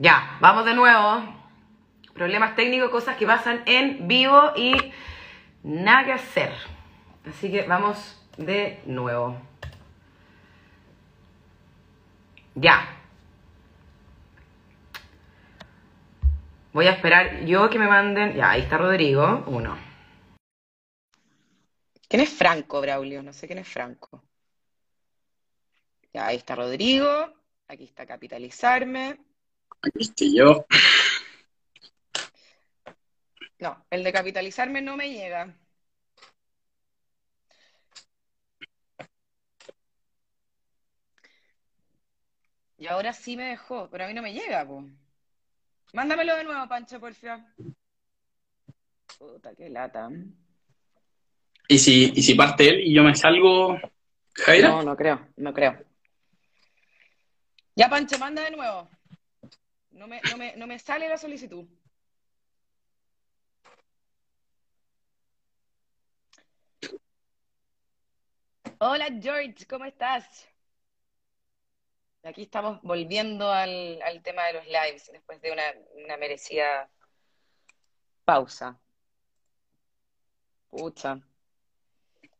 Ya, vamos de nuevo. Problemas técnicos, cosas que pasan en vivo y nada que hacer. Así que vamos de nuevo. Ya. Voy a esperar yo que me manden. Ya, ahí está Rodrigo. Uno. ¿Quién es Franco, Braulio? No sé quién es Franco. Ya, ahí está Rodrigo. Aquí está capitalizarme. Aquí estoy yo. No, el de capitalizarme no me llega. Y ahora sí me dejó, pero a mí no me llega, po. Mándamelo de nuevo, Pancho, por favor. Puta, qué lata. ¿Y si, y si parte él y yo me salgo, Jaira? No, no creo, no creo. Ya, Pancho, manda de nuevo. No me, no me, no me sale la solicitud. Hola, George, ¿cómo estás? Aquí estamos volviendo al, al tema de los lives después de una, una merecida pausa. Pucha.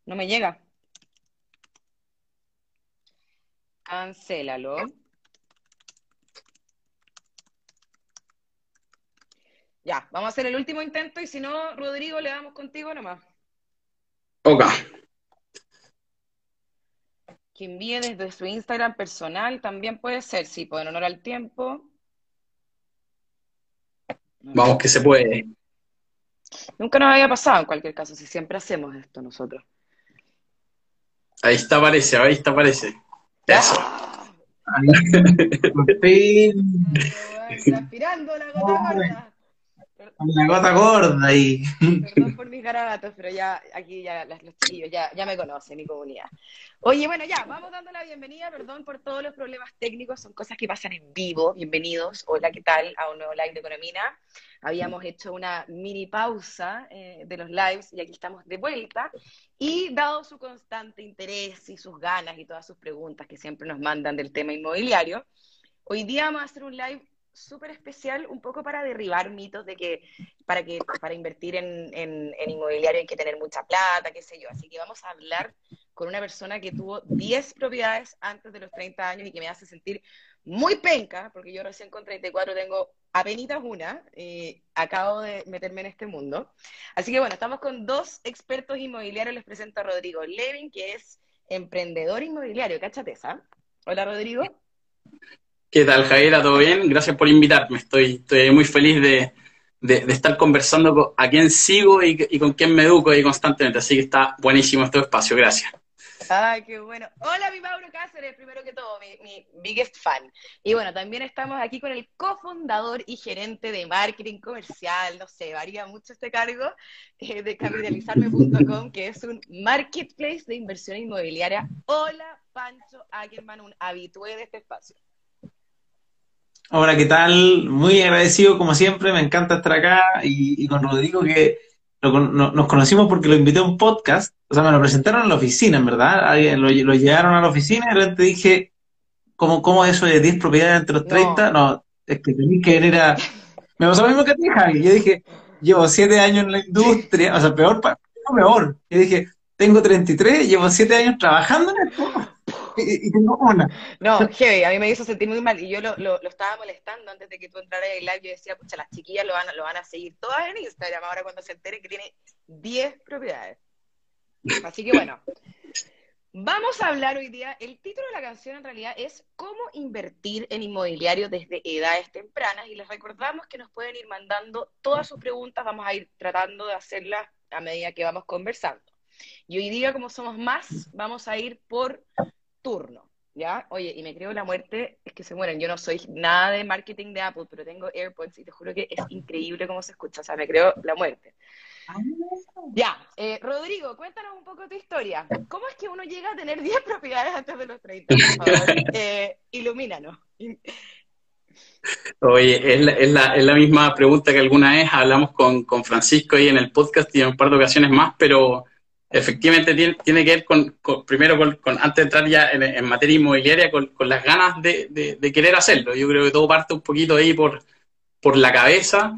No me llega. Cancélalo. Ya, vamos a hacer el último intento y si no, Rodrigo, le damos contigo nomás. Ok. Que envíe desde su Instagram personal también puede ser, sí, pues en honor al tiempo. Vamos que se puede. Nunca nos había pasado en cualquier caso, si siempre hacemos esto nosotros. Ahí está, aparece, ahí está, aparece. Eso. ¡Ah! Por fin, la gota gorda. La gota gorda y Perdón por mis garabatos, pero ya aquí ya los chiquillos ya, ya me conocen, mi comunidad. Oye, bueno, ya, vamos dando la bienvenida, perdón por todos los problemas técnicos, son cosas que pasan en vivo. Bienvenidos, hola, ¿qué tal? A un nuevo live de Economina. Habíamos hecho una mini pausa eh, de los lives y aquí estamos de vuelta. Y dado su constante interés y sus ganas y todas sus preguntas que siempre nos mandan del tema inmobiliario, hoy día vamos a hacer un live súper especial, un poco para derribar mitos de que para que para invertir en, en, inmobiliario hay que tener mucha plata, qué sé yo. Así que vamos a hablar con una persona que tuvo 10 propiedades antes de los 30 años y que me hace sentir muy penca, porque yo recién con 34 tengo apenas una, y acabo de meterme en este mundo. Así que bueno, estamos con dos expertos inmobiliarios, les presento a Rodrigo Levin, que es emprendedor inmobiliario, cáchate esa. Hola Rodrigo. ¿Qué tal, Jaira? ¿Todo bien? Gracias por invitarme. Estoy, estoy muy feliz de, estar conversando con a quién sigo y, y con quién me educo ahí constantemente. Así que está buenísimo este espacio. Gracias. Ay, qué bueno. Hola, mi Mauro Cáceres, primero que todo, mi, mi biggest fan. Y bueno, también estamos aquí con el cofundador y gerente de marketing comercial, no sé, varía mucho este cargo, eh, de capitalizarme.com, que es un marketplace de inversión inmobiliaria. Hola, Pancho Ackerman, un habitué de este espacio. Hola, ¿qué tal? Muy agradecido como siempre, me encanta estar acá y, y con Rodrigo que lo no- nos conocimos porque lo invité a un podcast, o sea, me lo presentaron en la oficina, en verdad, lo, lo llevaron a la oficina y de repente dije, ¿cómo, cómo eso de 10 propiedades entre los No. 30? No, es que tenés que venir a... Me pasó lo mismo que a ti, Javi, yo dije, llevo 7 años en la industria, o sea, peor, pa- no, peor, yo dije, tengo 33, llevo 7 años trabajando en esto y, y tengo una. No, heavy, a mí me hizo sentir muy mal y yo lo, lo, lo estaba molestando antes de que tú entraras en live. Yo decía, pucha, las chiquillas lo van, lo van a seguir todas en Instagram ahora cuando se enteren que tiene 10 propiedades. Así que bueno, vamos a hablar hoy día. El título de la canción en realidad es Cómo invertir en inmobiliario desde edades tempranas y les recordamos que nos pueden ir mandando todas sus preguntas. Vamos a ir tratando de hacerlas a medida que vamos conversando. Y hoy día, como somos más, vamos a ir por turno, ¿ya? Oye, y me creo la muerte, es que se mueren. Yo no soy nada de marketing de Apple, pero tengo AirPods y te juro que es increíble cómo se escucha, o sea, me creo la muerte. Ya, eh, Rodrigo, cuéntanos un poco tu historia. ¿Cómo es que uno llega a tener 10 propiedades antes de los 30, por favor? Eh, ilumínanos. Oye, es la, es la- es la misma pregunta que alguna vez hablamos con, con Francisco ahí en el podcast y en un par de ocasiones más, pero efectivamente tiene, tiene que ver con, primero, con, antes de entrar ya en, materia inmobiliaria, con, las ganas de, de, querer hacerlo. Yo creo que todo parte un poquito ahí por, por la cabeza,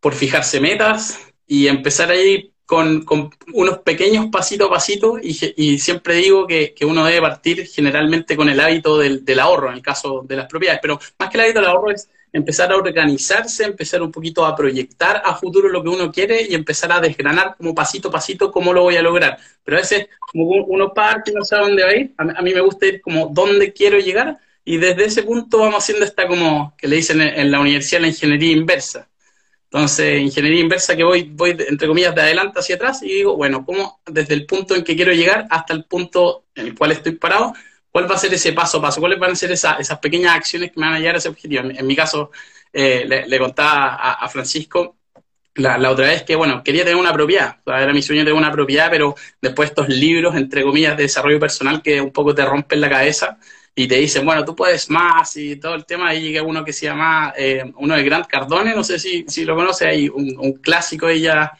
por fijarse metas y empezar ahí con, con unos pequeños pasitos a pasito y, y siempre digo que, que, uno debe partir generalmente con el hábito del, del ahorro, en el caso de las propiedades, pero más que el hábito del ahorro es empezar a organizarse, empezar un poquito a proyectar a futuro lo que uno quiere y empezar a desgranar como pasito a pasito cómo lo voy a lograr. Pero a veces como uno parte y no sabe dónde va a ir, a mí me gusta ir como dónde quiero llegar y desde ese punto vamos haciendo esta como que le dicen en la universidad la ingeniería inversa. Entonces, ingeniería inversa que voy, voy entre comillas, de adelante hacia atrás y digo, bueno, ¿cómo desde el punto en que quiero llegar hasta el punto en el cual estoy parado, cuál va a ser ese paso a paso, cuáles van a ser esas pequeñas acciones que me van a llevar a ese objetivo. En, mi caso, eh, le, contaba a, Francisco la, otra vez que, bueno, quería tener una propiedad, era mi sueño tener una propiedad, pero después estos libros, entre comillas, de desarrollo personal que un poco te rompen la cabeza y te dicen, bueno, tú puedes más y todo el tema, ahí llega uno que se llama, eh, uno de Grant Cardone, no sé si, si lo conoce, hay un, clásico ella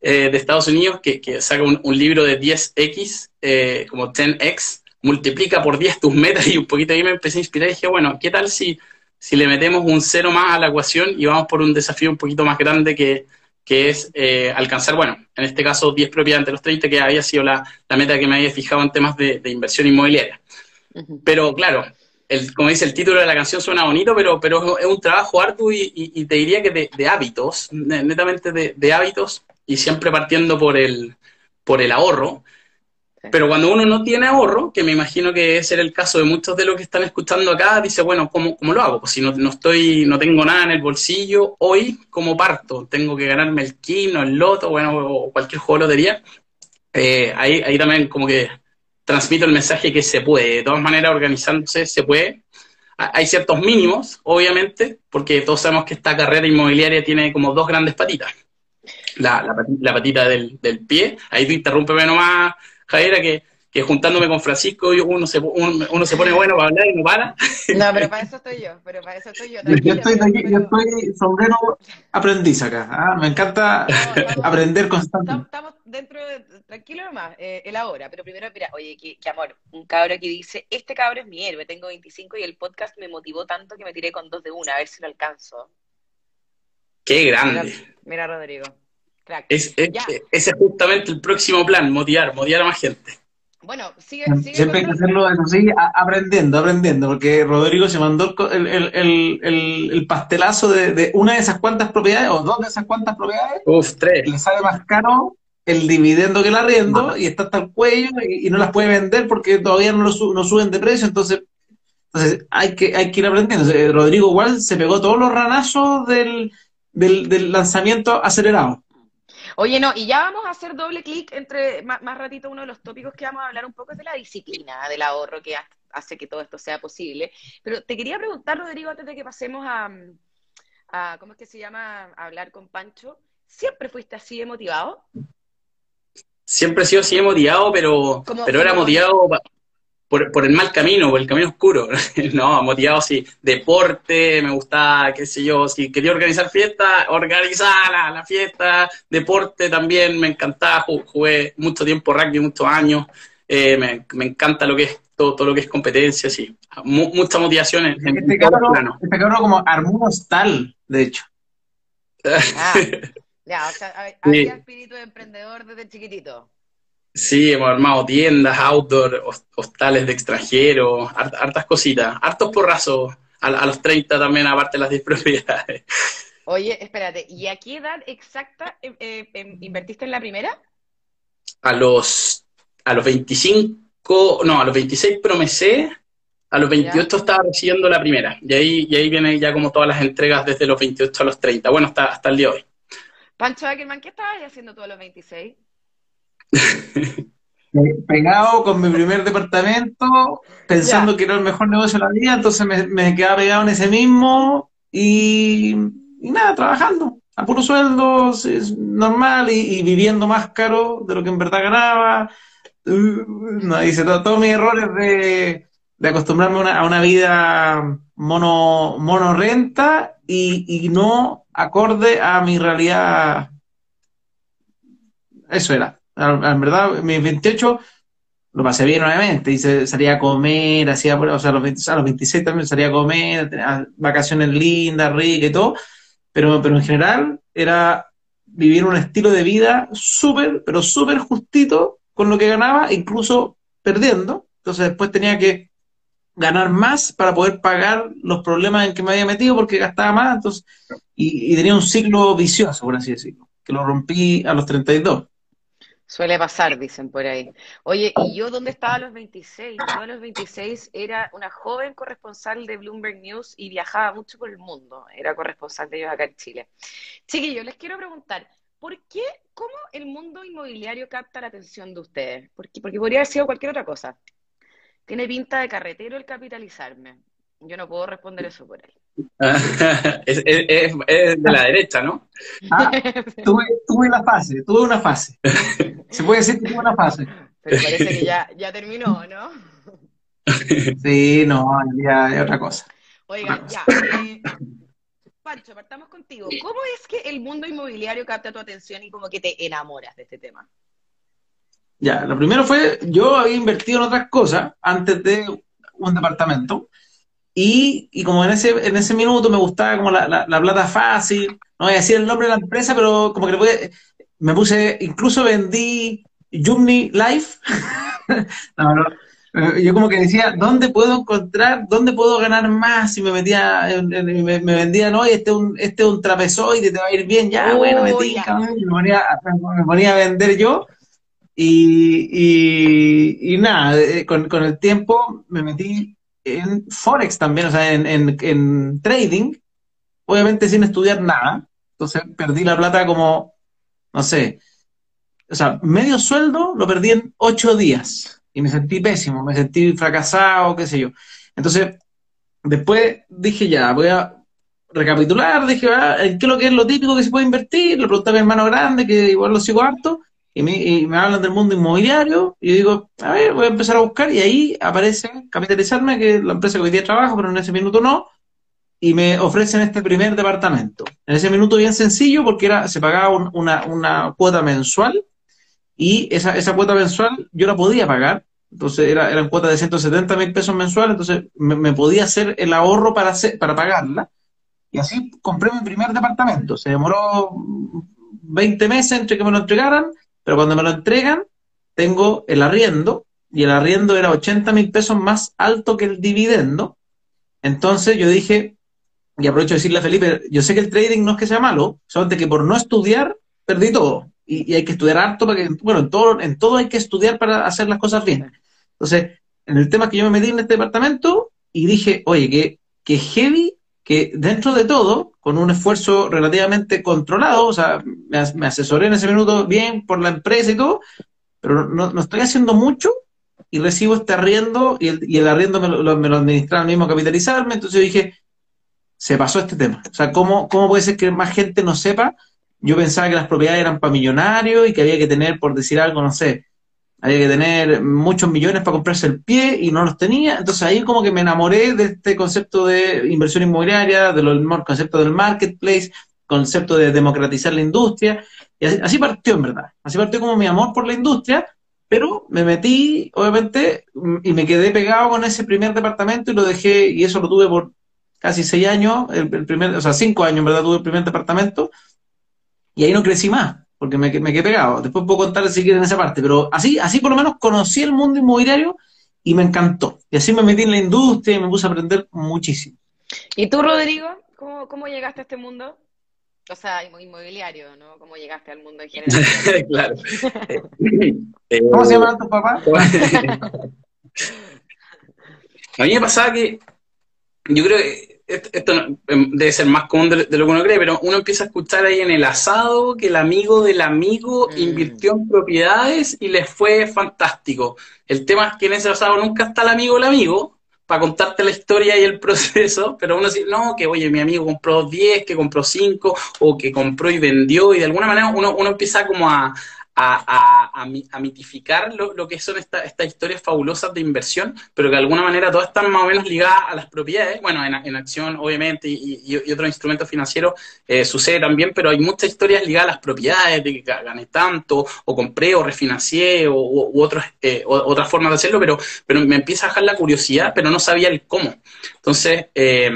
eh, de Estados Unidos que, que saca un, un, libro de 10X, como 10X, multiplica por 10 tus metas y un poquito ahí me empecé a inspirar y dije, bueno, ¿qué tal si, si le metemos un cero más a la ecuación y vamos por un desafío un poquito más grande que, que es eh, alcanzar, bueno, en este caso 10 propiedades entre los 30, que había sido la, la meta que me había fijado en temas de, inversión inmobiliaria. Pero claro, el, como dice el título de la canción suena bonito, pero, pero es un trabajo arduo y, y, te diría que de, de hábitos, netamente de, de, hábitos, y siempre partiendo por el, por el ahorro, pero cuando uno no tiene ahorro, que me imagino que es el caso de muchos de los que están escuchando acá, dice, bueno, ¿cómo, cómo lo hago? Pues si no, no, estoy, no tengo nada en el bolsillo, hoy, ¿cómo parto? Tengo que ganarme el kino, el loto, bueno, o cualquier juego de lotería. Eh, ahí, ahí también como que transmito el mensaje que se puede. De todas maneras, organizándose se puede. Hay ciertos mínimos, obviamente, porque todos sabemos que esta carrera inmobiliaria tiene como dos grandes patitas. La, la, patita del, del, pie, ahí tú interrúmpeme nomás, Javiera, que, que juntándome con Francisco uno se, uno, se pone bueno para hablar y no para. No, pero para eso estoy yo, pero para eso estoy yo. Yo estoy, yo estoy sombrero aprendiz acá. ¿ah? Me encanta aprender constantemente. Estamos, dentro de, tranquilo nomás, eh, el ahora, pero primero, mira, oye, qué, amor, un cabro que dice, este cabro es mi héroe, tengo 25 y el podcast me motivó tanto que me tiré con dos de una, a ver si lo alcanzo. Qué grande. mira Rodrigo. Es, ese es justamente el próximo plan, motivar, motivar a más gente. Bueno, sigue, sigue Siempre hay que hacerlo así, aprendiendo, aprendiendo, porque Rodrigo se mandó el, el, el, el pastelazo de, de, una de esas cuantas propiedades, o dos de esas cuantas propiedades. Uf, tres. Le sale más caro el dividendo que el arriendo, y está hasta el cuello, y, no las puede vender porque todavía no, lo no suben de precio, entonces entonces hay que, hay que ir aprendiendo. Rodrigo igual se pegó todos los ranazos del, del, del lanzamiento acelerado. Oye, no, y ya vamos a hacer doble clic entre más, ratito uno de los tópicos que vamos a hablar un poco es de la disciplina, del ahorro que hace que todo esto sea posible. Pero te quería preguntar, Rodrigo, antes de que pasemos a, a ¿cómo es que se llama? A hablar con Pancho. ¿Siempre fuiste así de motivado? Siempre he sido así de motivado, pero, pero era motivado por, el mal camino, por el camino oscuro. no, motivado sí, deporte, me gustaba, qué sé yo, si quería organizar fiesta, organizar la, fiesta, deporte también, me encantaba, jugué mucho tiempo rugby, muchos años, eh, me, encanta lo que es todo, todo lo que es competencia, sí. mucha motivación en, este cabrón, Este cabrón como armó un hostal, de hecho. Ah, ya, o sea, había espíritu de emprendedor desde chiquitito. Sí, hemos armado tiendas, outdoor, hostales de extranjeros, hartas cositas, hartos porrazos a, a, los 30 también, aparte de las 10 propiedades. Oye, espérate, ¿y a qué edad exacta eh, eh, em, invertiste en la primera? A los, a los 25, no, a los 26 promesé, a los 28 estaba recibiendo la primera, y ahí, y ahí vienen ya como todas las entregas desde los 28 a los 30, bueno, hasta, hasta el día de hoy. Pancho Ackerman, ¿qué estabas haciendo tú a los 26? pegado con mi primer departamento, pensando que era el mejor negocio de la vida, entonces me, quedaba pegado en ese mismo y, nada, trabajando a puro sueldo, es normal y, viviendo más caro de lo que en verdad ganaba. Uh, no, hice todos mis errores de, acostumbrarme a una, vida mono, mono renta y, y no acorde a mi realidad. Eso era. En verdad, mis 28 lo pasé bien nuevamente, y salía a comer, hacía, o sea, a los, a los 26 también salía a comer, tenía vacaciones lindas, ricas y todo, pero, pero en general era vivir un estilo de vida súper, pero súper justito con lo que ganaba, incluso perdiendo. Entonces después tenía que ganar más para poder pagar los problemas en que me había metido porque gastaba más, entonces, y, y tenía un ciclo vicioso, por así decirlo, que lo rompí a los 32. Suele pasar, dicen por ahí. Oye, ¿y yo dónde estaba a los 26? Yo a los 26 era una joven corresponsal de Bloomberg News y viajaba mucho por el mundo. Era corresponsal de ellos acá en Chile. Chiquillos, les quiero preguntar, ¿por qué, cómo el mundo inmobiliario capta la atención de ustedes? Porque, porque podría haber sido cualquier otra cosa. Tiene pinta de carretero el capitalizarme. Yo no puedo responder eso por él. es, es, es, de la derecha, ¿no? Ah, tuve, tuve la fase, tuve una fase. Se puede decir que tuve una fase. Pero parece que ya, ya terminó, ¿no? Sí, no, ya es otra cosa. Oigan, ya. Eh, Pancho, partamos contigo. ¿Cómo es que el mundo inmobiliario capta tu atención y como que te enamoras de este tema? Ya, lo primero fue, yo había invertido en otras cosas antes de un departamento y, y, como en ese, en ese minuto me gustaba como la, la, la, plata fácil, no voy a decir el nombre de la empresa, pero como que le pude, me puse, incluso vendí Jumni Life. no, no, yo como que decía, ¿dónde puedo encontrar, dónde puedo ganar más? Y me metía, me, me vendía, no, este es un, este es un trapezoide, te va a ir bien, ya, oh, bueno, me, tinca, me, ponía, me ponía a vender yo. Y, y, y nada, con, con el tiempo me metí en Forex también, o sea, en, en, en, trading, obviamente sin estudiar nada. Entonces perdí la plata como, no sé, o sea, medio sueldo lo perdí en ocho días y me sentí pésimo, me sentí fracasado, qué sé yo. Entonces, después dije ya, voy a recapitular, dije, ah, ¿qué es lo que es lo típico que se puede invertir? Le pregunté a mi hermano grande, que igual lo sigo harto, y me, hablan del mundo inmobiliario, y yo digo, a ver, voy a empezar a buscar, y ahí aparece Capitalizarme, que es la empresa que hoy día trabajo, pero en ese minuto no, y me ofrecen este primer departamento. En ese minuto bien sencillo, porque era, se pagaba un, una, una cuota mensual, y esa, esa cuota mensual yo la podía pagar, entonces era, eran cuotas de 170 mil pesos mensuales, entonces me, me, podía hacer el ahorro para, hacer, para pagarla, y así compré mi primer departamento. Se demoró 20 meses entre que me lo entregaran, pero cuando me lo entregan, tengo el arriendo, y el arriendo era 80 mil pesos más alto que el dividendo. Entonces yo dije, y aprovecho de decirle a Felipe, yo sé que el trading no es que sea malo, solamente que por no estudiar, perdí todo. Y, hay que estudiar harto para que, bueno, en todo, en todo hay que estudiar para hacer las cosas bien. Entonces, en el tema que yo me metí en este departamento, y dije, oye, que, que heavy que dentro de todo, con un esfuerzo relativamente controlado, o sea, me, me, asesoré en ese minuto bien por la empresa y todo, pero no, no estoy haciendo mucho y recibo este arriendo y el, arriendo me lo, me lo mismo capitalizarme, entonces dije, se pasó este tema. O sea, ¿cómo, ¿cómo puede ser que más gente no sepa? Yo pensaba que las propiedades eran para millonarios y que había que tener, por decir algo, no sé, había que tener muchos millones para comprarse el pie y no los tenía. Entonces ahí como que me enamoré de este concepto de inversión inmobiliaria, del concepto del marketplace, concepto de democratizar la industria. Y así, así, partió en verdad. Así partió como mi amor por la industria, pero me metí, obviamente, y me quedé pegado con ese primer departamento y lo dejé, y eso lo tuve por casi seis años, el, el primer, o sea, cinco años en verdad tuve el primer departamento, y ahí no crecí más porque me, me, quedé pegado. Después puedo contar si quieren esa parte, pero así, así por lo menos conocí el mundo inmobiliario y me encantó. Y así me metí en la industria y me puse a aprender muchísimo. ¿Y tú, Rodrigo, cómo, cómo llegaste a este mundo? O sea, inmobiliario, ¿no? ¿Cómo llegaste al mundo en general? claro. ¿Cómo se llama tu papá? a mí me pasaba que yo creo que esto em, debe ser más común de, lo que uno cree, pero uno empieza a escuchar ahí en el asado que el amigo del amigo mm. invirtió en propiedades y les fue fantástico. El tema es que en ese asado nunca está el amigo del amigo para contarte la historia y el proceso, pero uno dice, no, que oye, mi amigo compró 10, que compró 5, o que compró y vendió, y de alguna manera uno, uno empieza como a, a, a, mitificar lo, que son estas historias fabulosas de inversión, pero que de alguna manera todas están más o menos ligadas a las propiedades. Bueno, en, acción, obviamente, y, otros instrumentos financieros eh, sucede también, pero hay muchas historias ligadas a las propiedades, de que gané tanto, o compré, o refinancié, o, u eh, otras formas de hacerlo, pero, pero me empieza a dejar la curiosidad, pero no sabía el cómo. Entonces, eh,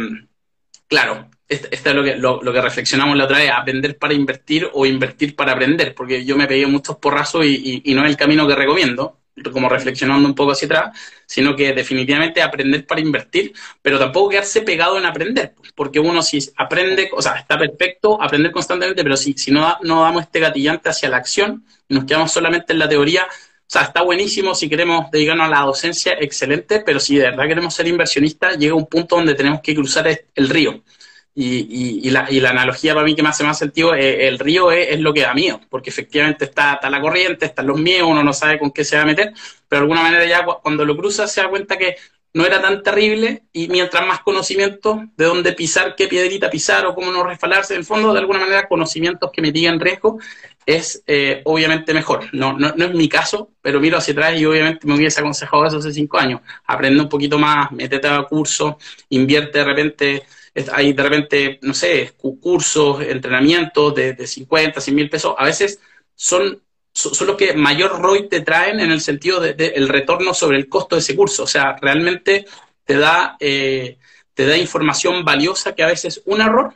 claro, esto es lo que, lo, que reflexionamos la otra vez, aprender para invertir o invertir para aprender, porque yo me pegué muchos porrazos y, y, no es el camino que recomiendo, como reflexionando un poco hacia atrás, sino que definitivamente aprender para invertir, pero tampoco quedarse pegado en aprender, porque uno si aprende, o sea, está perfecto aprender constantemente, pero si, si no, no damos este gatillante hacia la acción nos quedamos solamente en la teoría, o sea, está buenísimo si queremos dedicarnos a la docencia, excelente, pero si de verdad queremos ser inversionistas, llega un punto donde tenemos que cruzar el río. Y, la, analogía para mí que me hace más sentido, es, el río es, lo que da miedo, porque efectivamente está, la corriente, están los miedos, uno no sabe con qué se va a meter, pero de alguna manera ya cuando lo cruza se da cuenta que no era tan terrible y mientras más conocimiento de dónde pisar, qué piedrita pisar o cómo no resfalarse, en el fondo de alguna manera conocimientos que me digan riesgo es eh, obviamente mejor. No, no, no, es mi caso, pero miro hacia atrás y obviamente me hubiese aconsejado eso hace cinco años. Aprende un poquito más, métete a curso, invierte de repente hay de repente, no sé, cursos, entrenamientos de, de 50, 100 mil pesos, a veces son, son, los que mayor ROI te traen en el sentido del de, el retorno sobre el costo de ese curso. O sea, realmente te da, eh, te da información valiosa que a veces un error.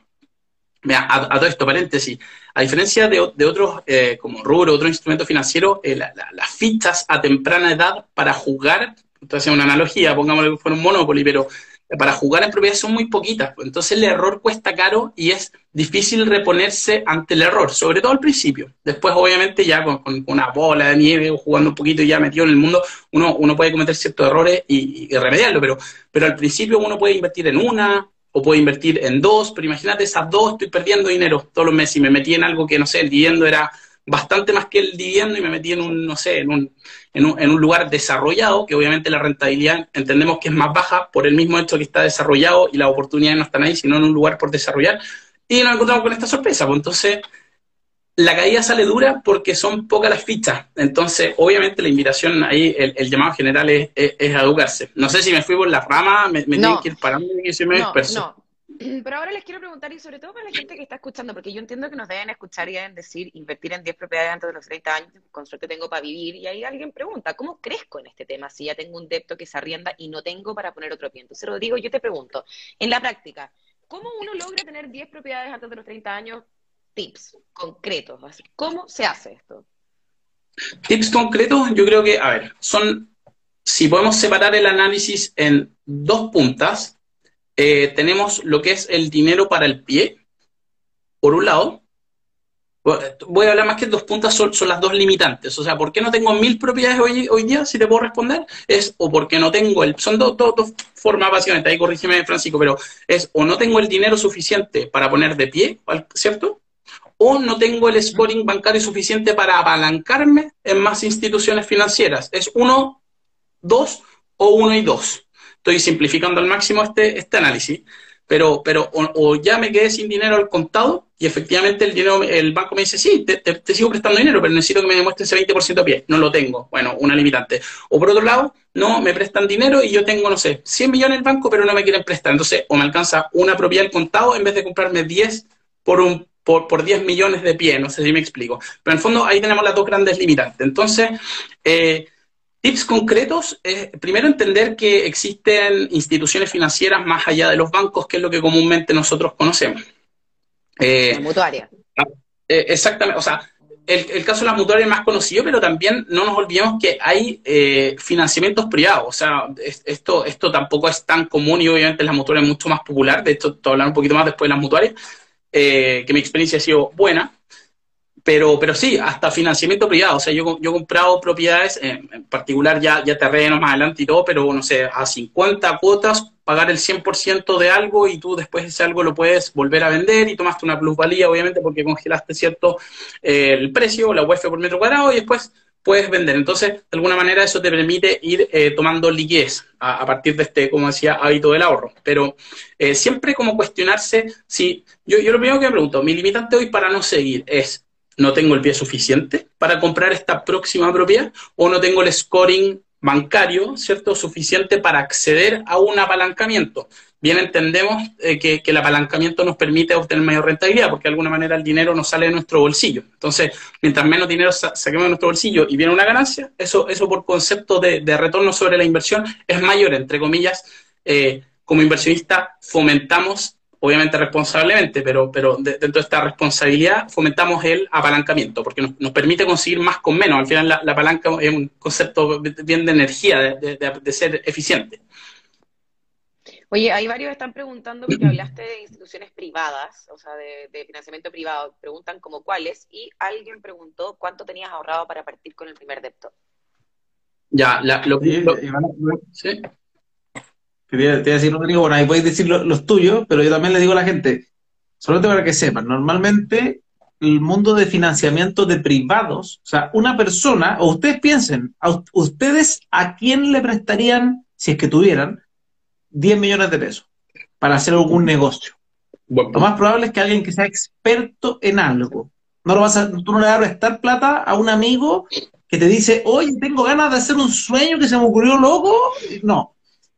Mira, a, todo esto, paréntesis, a diferencia de, otros eh, como rubro, otros instrumentos financieros, eh, las fichas a temprana edad para jugar, entonces una analogía, pongámosle que fuera un Monopoly, pero para jugar en propiedad son muy poquitas. Entonces el error cuesta caro y es difícil reponerse ante el error, sobre todo al principio. Después, obviamente, ya con, una bola de nieve o jugando un poquito y ya metido en el mundo, uno, uno puede cometer ciertos errores y, remediarlo, pero, pero al principio uno puede invertir en una o puede invertir en dos, pero imagínate esas dos, estoy perdiendo dinero todos los meses y me metí en algo que, no sé, el dividendo era bastante más que el dividendo y me metí en un, no sé, en un, en un, en un, lugar desarrollado, que obviamente la rentabilidad entendemos que es más baja por el mismo hecho que está desarrollado y las oportunidades no están ahí, sino en un lugar por desarrollar. Y nos encontramos con esta sorpresa. Pues entonces, la caída sale dura porque son pocas las fichas. Entonces, obviamente, la invitación ahí, el, llamado general es, es, educarse. No sé si me fui por la rama, me, me que ir parando y si me no, disperso. Pero ahora les quiero preguntar, y sobre todo para la gente que está escuchando, porque yo entiendo que nos deben escuchar y deben decir, invertir en 10 propiedades antes de los 30 años, con suerte tengo para vivir, y ahí alguien pregunta, ¿cómo crezco en este tema si ya tengo un depto que se arrienda y no tengo para poner otro pie? Entonces, Rodrigo, yo te pregunto, en la práctica, ¿cómo uno logra tener 10 propiedades antes de los 30 años? Tips concretos, ¿cómo se hace esto? Tips concretos, yo creo que, a ver, son, si podemos separar el análisis en dos puntas, eh, tenemos lo que es el dinero para el pie, por un lado. Voy a hablar más que dos puntas, son, las dos limitantes. O sea, ¿por qué no tengo mil propiedades hoy, hoy día? Si te puedo responder, es o porque no tengo el. Son dos, dos, formas básicamente, ahí corrígeme, Francisco, pero es o no tengo el dinero suficiente para poner de pie, ¿cierto? O no tengo el scoring bancario suficiente para apalancarme en más instituciones financieras. Es uno, dos o uno y dos estoy simplificando al máximo este, este análisis, pero, pero o, ya me quedé sin dinero al contado y efectivamente el dinero, el banco me dice, sí, te, sigo prestando dinero, pero necesito que me demuestre ese 20% a pie. No lo tengo. Bueno, una limitante. O por otro lado, no, me prestan dinero y yo tengo, no sé, 100 millones en el banco, pero no me quieren prestar. Entonces, o me alcanza una propiedad al contado en vez de comprarme 10 por un por, por 10 millones de pie, no sé si me explico. Pero en el fondo ahí tenemos las dos grandes limitantes. Entonces, eh, Tips concretos, es primero entender que existen instituciones financieras más allá de los bancos, que es lo que comúnmente nosotros conocemos. Eh, la mutuaria. Ah, eh, exactamente, o sea, el, caso de las mutuarias es más conocido, pero también no nos olvidemos que hay eh, financiamientos privados, o sea, esto, esto tampoco es tan común y obviamente las mutuarias es mucho más popular, de esto te hablar un poquito más después de las mutuarias, que mi experiencia ha sido buena, pero, pero sí, hasta financiamiento privado. O sea, yo, yo he comprado propiedades, en particular ya, ya terrenos más adelante y todo, pero no sé, a 50 cuotas, pagar el 100% de algo y tú después ese algo lo puedes volver a vender y tomaste una plusvalía, obviamente, porque congelaste cierto eh, el precio, la UEF por metro cuadrado y después puedes vender. Entonces, de alguna manera eso te permite ir eh, tomando liquidez a, partir de este, como decía, hábito del ahorro. Pero eh, siempre como cuestionarse si, yo, yo lo primero que me pregunto, mi limitante hoy para no seguir es no tengo el pie suficiente para comprar esta próxima propiedad o no tengo el scoring bancario, ¿cierto?, suficiente para acceder a un apalancamiento. Bien entendemos eh, que, el apalancamiento nos permite obtener mayor rentabilidad, porque de alguna manera el dinero no sale de nuestro bolsillo. Entonces, mientras menos dinero saquemos de nuestro bolsillo y viene una ganancia, eso, eso por concepto de, retorno sobre la inversión es mayor, entre comillas. Eh, como inversionista fomentamos obviamente responsablemente, pero, pero dentro de esta responsabilidad fomentamos el apalancamiento, porque nos, permite conseguir más con menos. Al final la, palanca es un concepto bien de energía, de, ser eficiente. Oye, hay varios que están preguntando, porque hablaste de instituciones privadas, o sea, de, financiamiento privado, preguntan como cuáles, y alguien preguntó cuánto tenías ahorrado para partir con el primer depto. Ya, lo, que... ¿sí? te voy a decir, Rodrigo, bueno, ahí podéis decir los tuyos, pero yo también le digo a la gente, solamente para que sepan, normalmente el mundo de financiamiento de privados, o sea, una persona, o ustedes piensen, a ustedes a quién le prestarían, si es que tuvieran, 10 millones de pesos para hacer algún negocio. Lo más probable es que alguien que sea experto en algo. No lo vas a, tú no le vas a prestar plata a un amigo que te dice, oye, tengo ganas de hacer un sueño que se me ocurrió loco. No,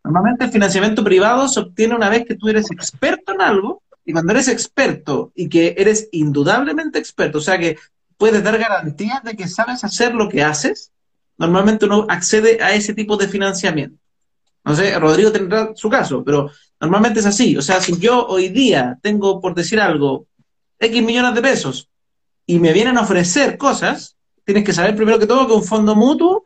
Normalmente el financiamiento privado se obtiene una vez que tú eres experto en algo, y cuando eres experto y que eres indudablemente experto, o sea que puedes dar garantías de que sabes hacer lo que haces, normalmente uno accede a ese tipo de financiamiento. No sé, Rodrigo tendrá su caso, pero normalmente es así. O sea, si yo hoy día tengo, por decir algo, X millones de pesos y me vienen a ofrecer cosas, tienes que saber primero que todo que un fondo mutuo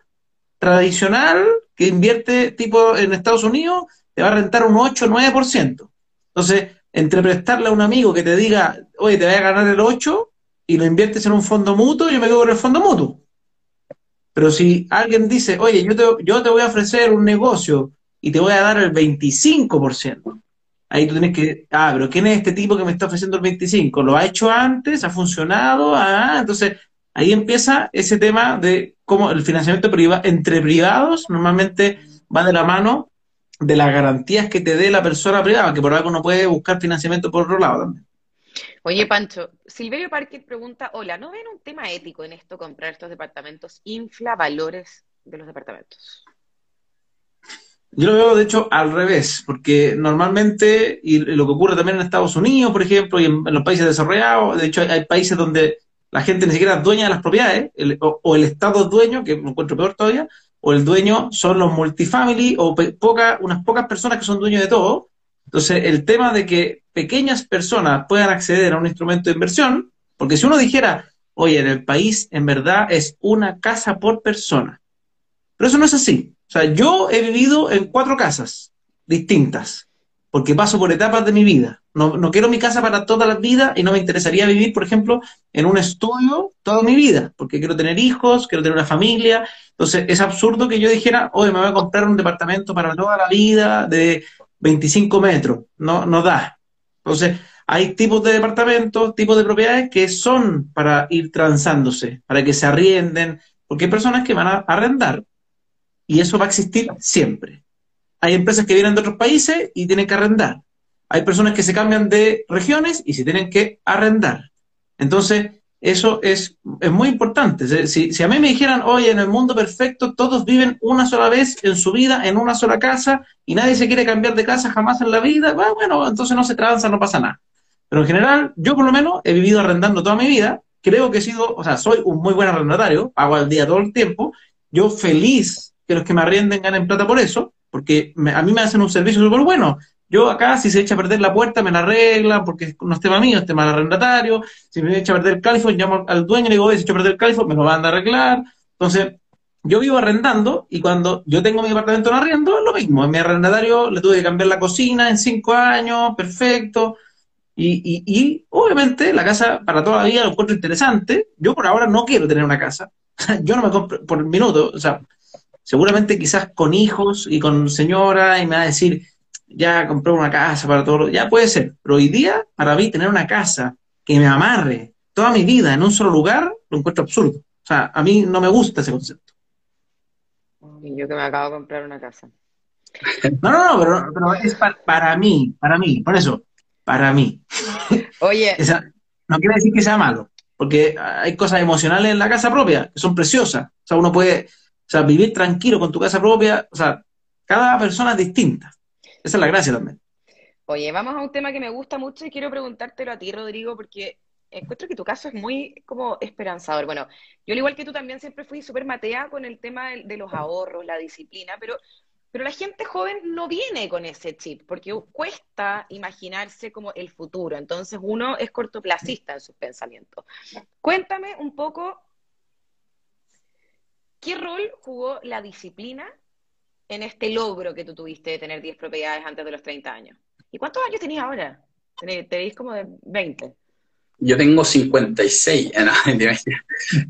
tradicional que invierte tipo en Estados Unidos te va a rentar un 8 o 9%. Entonces, entre prestarle a un amigo que te diga, oye, te voy a ganar el 8 y lo inviertes en un fondo mutuo, yo me quedo con el fondo mutuo. Pero si alguien dice, oye, yo te, yo te voy a ofrecer un negocio y te voy a dar el 25%, ahí tú tienes que, ah, pero ¿quién es este tipo que me está ofreciendo el 25%? ¿Lo ha hecho antes? ¿Ha funcionado? Ah, entonces ahí empieza ese tema de cómo el financiamiento privado, entre privados normalmente va de la mano de las garantías que te dé la persona privada, que por algo no puede buscar financiamiento por otro lado también. Oye, Pancho, Silverio Parque pregunta, hola, ¿no ven un tema ético en esto comprar estos departamentos? ¿Infla valores de los departamentos? Yo lo veo, de hecho, al revés, porque normalmente, y lo que ocurre también en Estados Unidos, por ejemplo, y en, los países desarrollados, de hecho hay países donde la gente ni siquiera es dueña de las propiedades, o, el Estado es dueño, que me encuentro peor todavía, o el dueño son los multifamily, o poca, unas pocas personas que son dueños de todo. Entonces, el tema de que pequeñas personas puedan acceder a un instrumento de inversión, porque si uno dijera, oye, en el país en verdad es una casa por persona, pero eso no es así. O sea, yo he vivido en cuatro casas distintas porque paso por etapas de mi vida. No, quiero mi casa para toda la vida y no me interesaría vivir, por ejemplo, en un estudio toda mi vida, porque quiero tener hijos, quiero tener una familia. Entonces, es absurdo que yo dijera, hoy me voy a comprar un departamento para toda la vida de 25 metros. No, no da. Entonces, hay tipos de departamentos, tipos de propiedades que son para ir transándose, para que se arrienden, porque hay personas que van a arrendar y eso va a existir siempre. Hay empresas que vienen de otros países y tienen que arrendar. Hay personas que se cambian de regiones y se tienen que arrendar. Entonces, eso es, es muy importante. Si, si, a mí me dijeran, oye, en el mundo perfecto todos viven una sola vez en su vida, en una sola casa, y nadie se quiere cambiar de casa jamás en la vida, bueno, entonces no se transa, no pasa nada. Pero en general, yo por lo menos he vivido arrendando toda mi vida, creo que he sido, o sea, soy un muy buen arrendatario, pago al día todo el tiempo, yo feliz que los que me arrienden ganen plata por eso, porque a mí me hacen un servicio súper bueno. Yo acá, si se echa a perder la puerta, me la arreglan, porque no es tema mío, es tema del arrendatario. Si me echa a perder el califón, llamo al dueño y le digo, si echa a perder el califón, me lo van a arreglar. Entonces, yo vivo arrendando y cuando yo tengo mi departamento en arriendo, es lo mismo. A mi arrendatario le tuve que cambiar la cocina en cinco años, perfecto. Y obviamente la casa para toda la vida lo encuentro interesante. Yo por ahora no quiero tener una casa. yo no me compro por minuto, o sea, seguramente quizás con hijos y con señora y me va a decir, ya compré una casa para todo, ya puede ser, pero hoy día para mí tener una casa que me amarre toda mi vida en un solo lugar, lo encuentro absurdo. O sea, a mí no me gusta ese concepto. yo que me acabo de comprar una casa. No, no, no, pero, es para, mí, para mí, por eso, para mí. Oye. no quiere decir que sea malo. porque hay cosas emocionales en la casa propia que son preciosas. O sea, uno puede o sea, vivir tranquilo con tu casa propia. O sea, cada persona es distinta. Esa es la gracia también. Oye, vamos a un tema que me gusta mucho y quiero preguntártelo a ti, Rodrigo, porque encuentro que tu caso es muy como esperanzador. Bueno, yo al igual que tú también siempre fui súper matea con el tema de, los ahorros, la disciplina, pero, pero la gente joven no viene con ese chip, porque cuesta imaginarse como el futuro. Entonces uno es cortoplacista en sus pensamientos. Cuéntame un poco, ¿qué rol jugó la disciplina en este logro que tú tuviste de tener 10 propiedades antes de los 30 años? ¿Y cuántos años tenías ahora? Te como de 20. Yo tengo 56, no,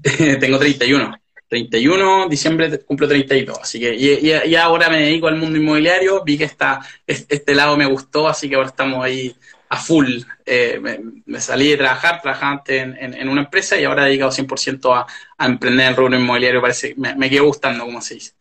tengo 31. 31, diciembre cumplo 32, así que y, ahora me dedico al mundo inmobiliario, vi que está, este lado me gustó, así que ahora estamos ahí a full. Eh, me, salí de trabajar, trabajaba antes en, una empresa y ahora he dedicado 100% a, a emprender en el rubro inmobiliario, parece me, me quedó gustando, como se dice.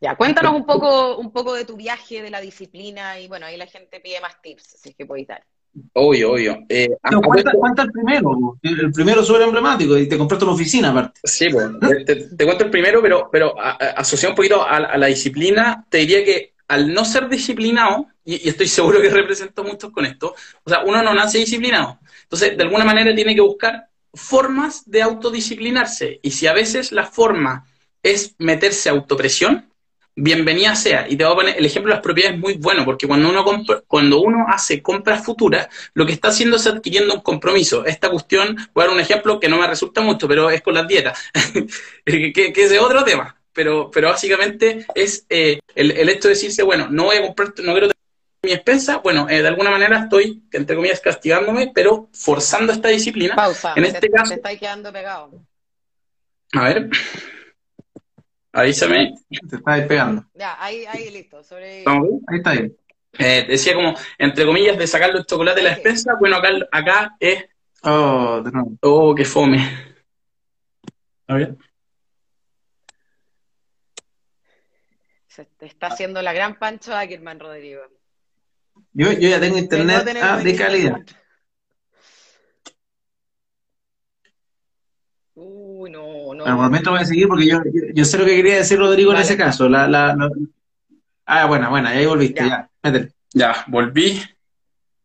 Ya, cuéntanos un poco, un poco de tu viaje, de la disciplina y bueno, ahí la gente pide más tips, si es que podéis dar. Obvio, obvio. Eh, cuenta, el primero, el primero súper emblemático y te compraste una oficina aparte. Sí, pues, te, cuento el primero, pero, pero asociado un poquito a, la disciplina, te diría que al no ser disciplinado, y, estoy seguro que represento muchos con esto, o sea, uno no nace disciplinado. Entonces, de alguna manera tiene que buscar formas de autodisciplinarse. Y si a veces la forma es meterse a autopresión, bienvenida sea. Y te voy a poner el ejemplo de las propiedades muy bueno, porque cuando uno, cuando uno hace compras futuras, lo que está haciendo es adquiriendo un compromiso. Esta cuestión, voy a dar un ejemplo que no me resulta mucho, pero es con las dietas, que, es otro tema. Pero, pero básicamente es eh, el, el, hecho de decirse, bueno, no voy a comprar, no quiero tener mi expensa, bueno, eh, de alguna manera estoy, entre comillas, castigándome, pero forzando esta disciplina. Pausa, en este caso. Te quedando pegado. A ver. Avísame. Te está despegando. Ya, ahí, ahí listo. Ahí está ahí. Eh, decía como, entre comillas, de sacar los chocolates de la despensa. Bueno, acá, acá es. Oh, de nuevo. Oh, qué fome. A ver. Se te está haciendo la gran Pancho Ackerman, Rodrigo. Yo, yo ya tengo internet ah, de calidad. Uy, no, no. Momento voy a seguir porque yo, yo, sé lo que quería decir Rodrigo en ese caso. La, la, Ah, bueno, bueno, ahí volviste, ya, ya Ya, volví.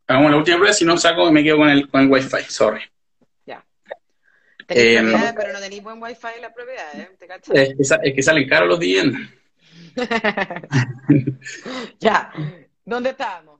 Hagamos la última prueba, si no saco me quedo con el, con el wifi, sorry. Ya. Tenéis eh, pero no tenéis buen wifi en la propiedad, ¿eh? ¿Te cachas? Es que, es que salen caros los dividendos. ya. ¿Dónde estábamos?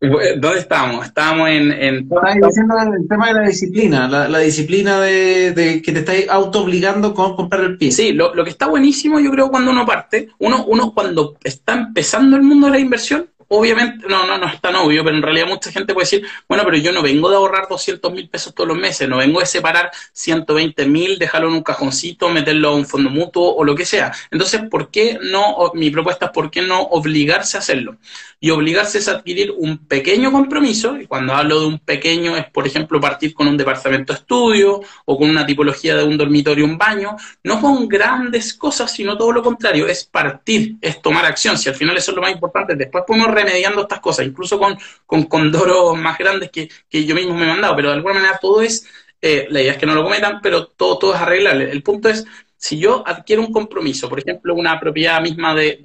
¿Dónde estamos? Estábamos en... en... diciendo el tema de la disciplina, la, disciplina de, que te estáis auto obligando con comprar el pie. Sí, lo, lo, que está buenísimo yo creo cuando uno parte, uno, uno cuando está empezando el mundo de la inversión, obviamente, no, no, no es tan obvio, pero en realidad mucha gente puede decir, bueno, pero yo no vengo de ahorrar 200 mil pesos todos los meses, no vengo de separar 120 mil, dejarlo en un cajoncito, meterlo a un fondo mutuo o lo que sea. Entonces, ¿por qué no, mi propuesta es por qué no obligarse a hacerlo? Y obligarse es adquirir un pequeño compromiso, y cuando hablo de un pequeño es, por ejemplo, partir con un departamento de estudio o con una tipología de un dormitorio, un baño, no con grandes cosas, sino todo lo contrario, es partir, es tomar acción. Si al final eso es lo más importante, después podemos remediando estas cosas, incluso con, con condoros más grandes que, yo mismo me he mandado, pero de alguna manera todo es, eh, la idea es que no lo cometan, pero todo, todo es arreglable. El punto es, si yo adquiero un compromiso, por ejemplo, una propiedad misma de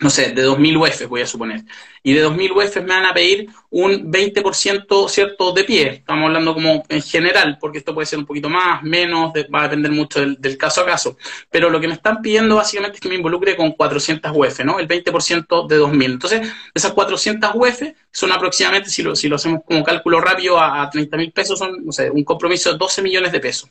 no sé, de 2.000 UF, voy a suponer. Y de 2.000 UF me van a pedir un 20%, ¿cierto?, de pie. Estamos hablando como en general, porque esto puede ser un poquito más, menos, va a depender mucho del, caso a caso. Pero lo que me están pidiendo básicamente es que me involucre con 400 UF, ¿no? El 20% de 2.000. Entonces, esas 400 UF son aproximadamente, si lo, si lo hacemos como cálculo rápido, a, a 30.000 pesos, son, no sé, un compromiso de 12 millones de pesos.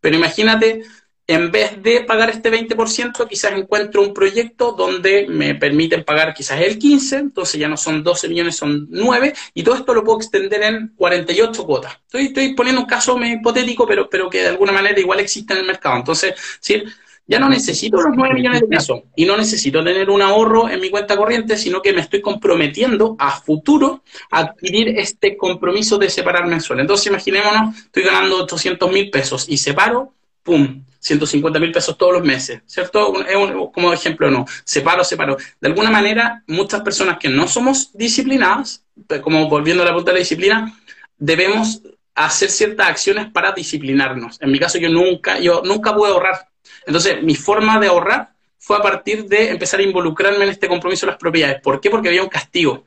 Pero imagínate en vez de pagar este 20%, quizás encuentro un proyecto donde me permiten pagar quizás el 15%, entonces ya no son 12 millones, son 9, y todo esto lo puedo extender en 48 cuotas. Estoy, estoy poniendo un caso hipotético, pero, pero que de alguna manera igual existe en el mercado. Entonces, ¿sí? ya no necesito los 9 millones de pesos y no necesito tener un ahorro en mi cuenta corriente, sino que me estoy comprometiendo a futuro a adquirir este compromiso de separar mensual. Entonces, imaginémonos, estoy ganando 800 mil pesos y separo, ¡pum! 150 mil pesos todos los meses, ¿cierto? Es un, como ejemplo, no, separo, separo. De alguna manera, muchas personas que no somos disciplinadas, como volviendo a la punta de la disciplina, debemos hacer ciertas acciones para disciplinarnos. En mi caso, yo nunca, yo nunca pude ahorrar. Entonces, mi forma de ahorrar fue a partir de empezar a involucrarme en este compromiso de las propiedades. ¿Por qué? Porque había un castigo.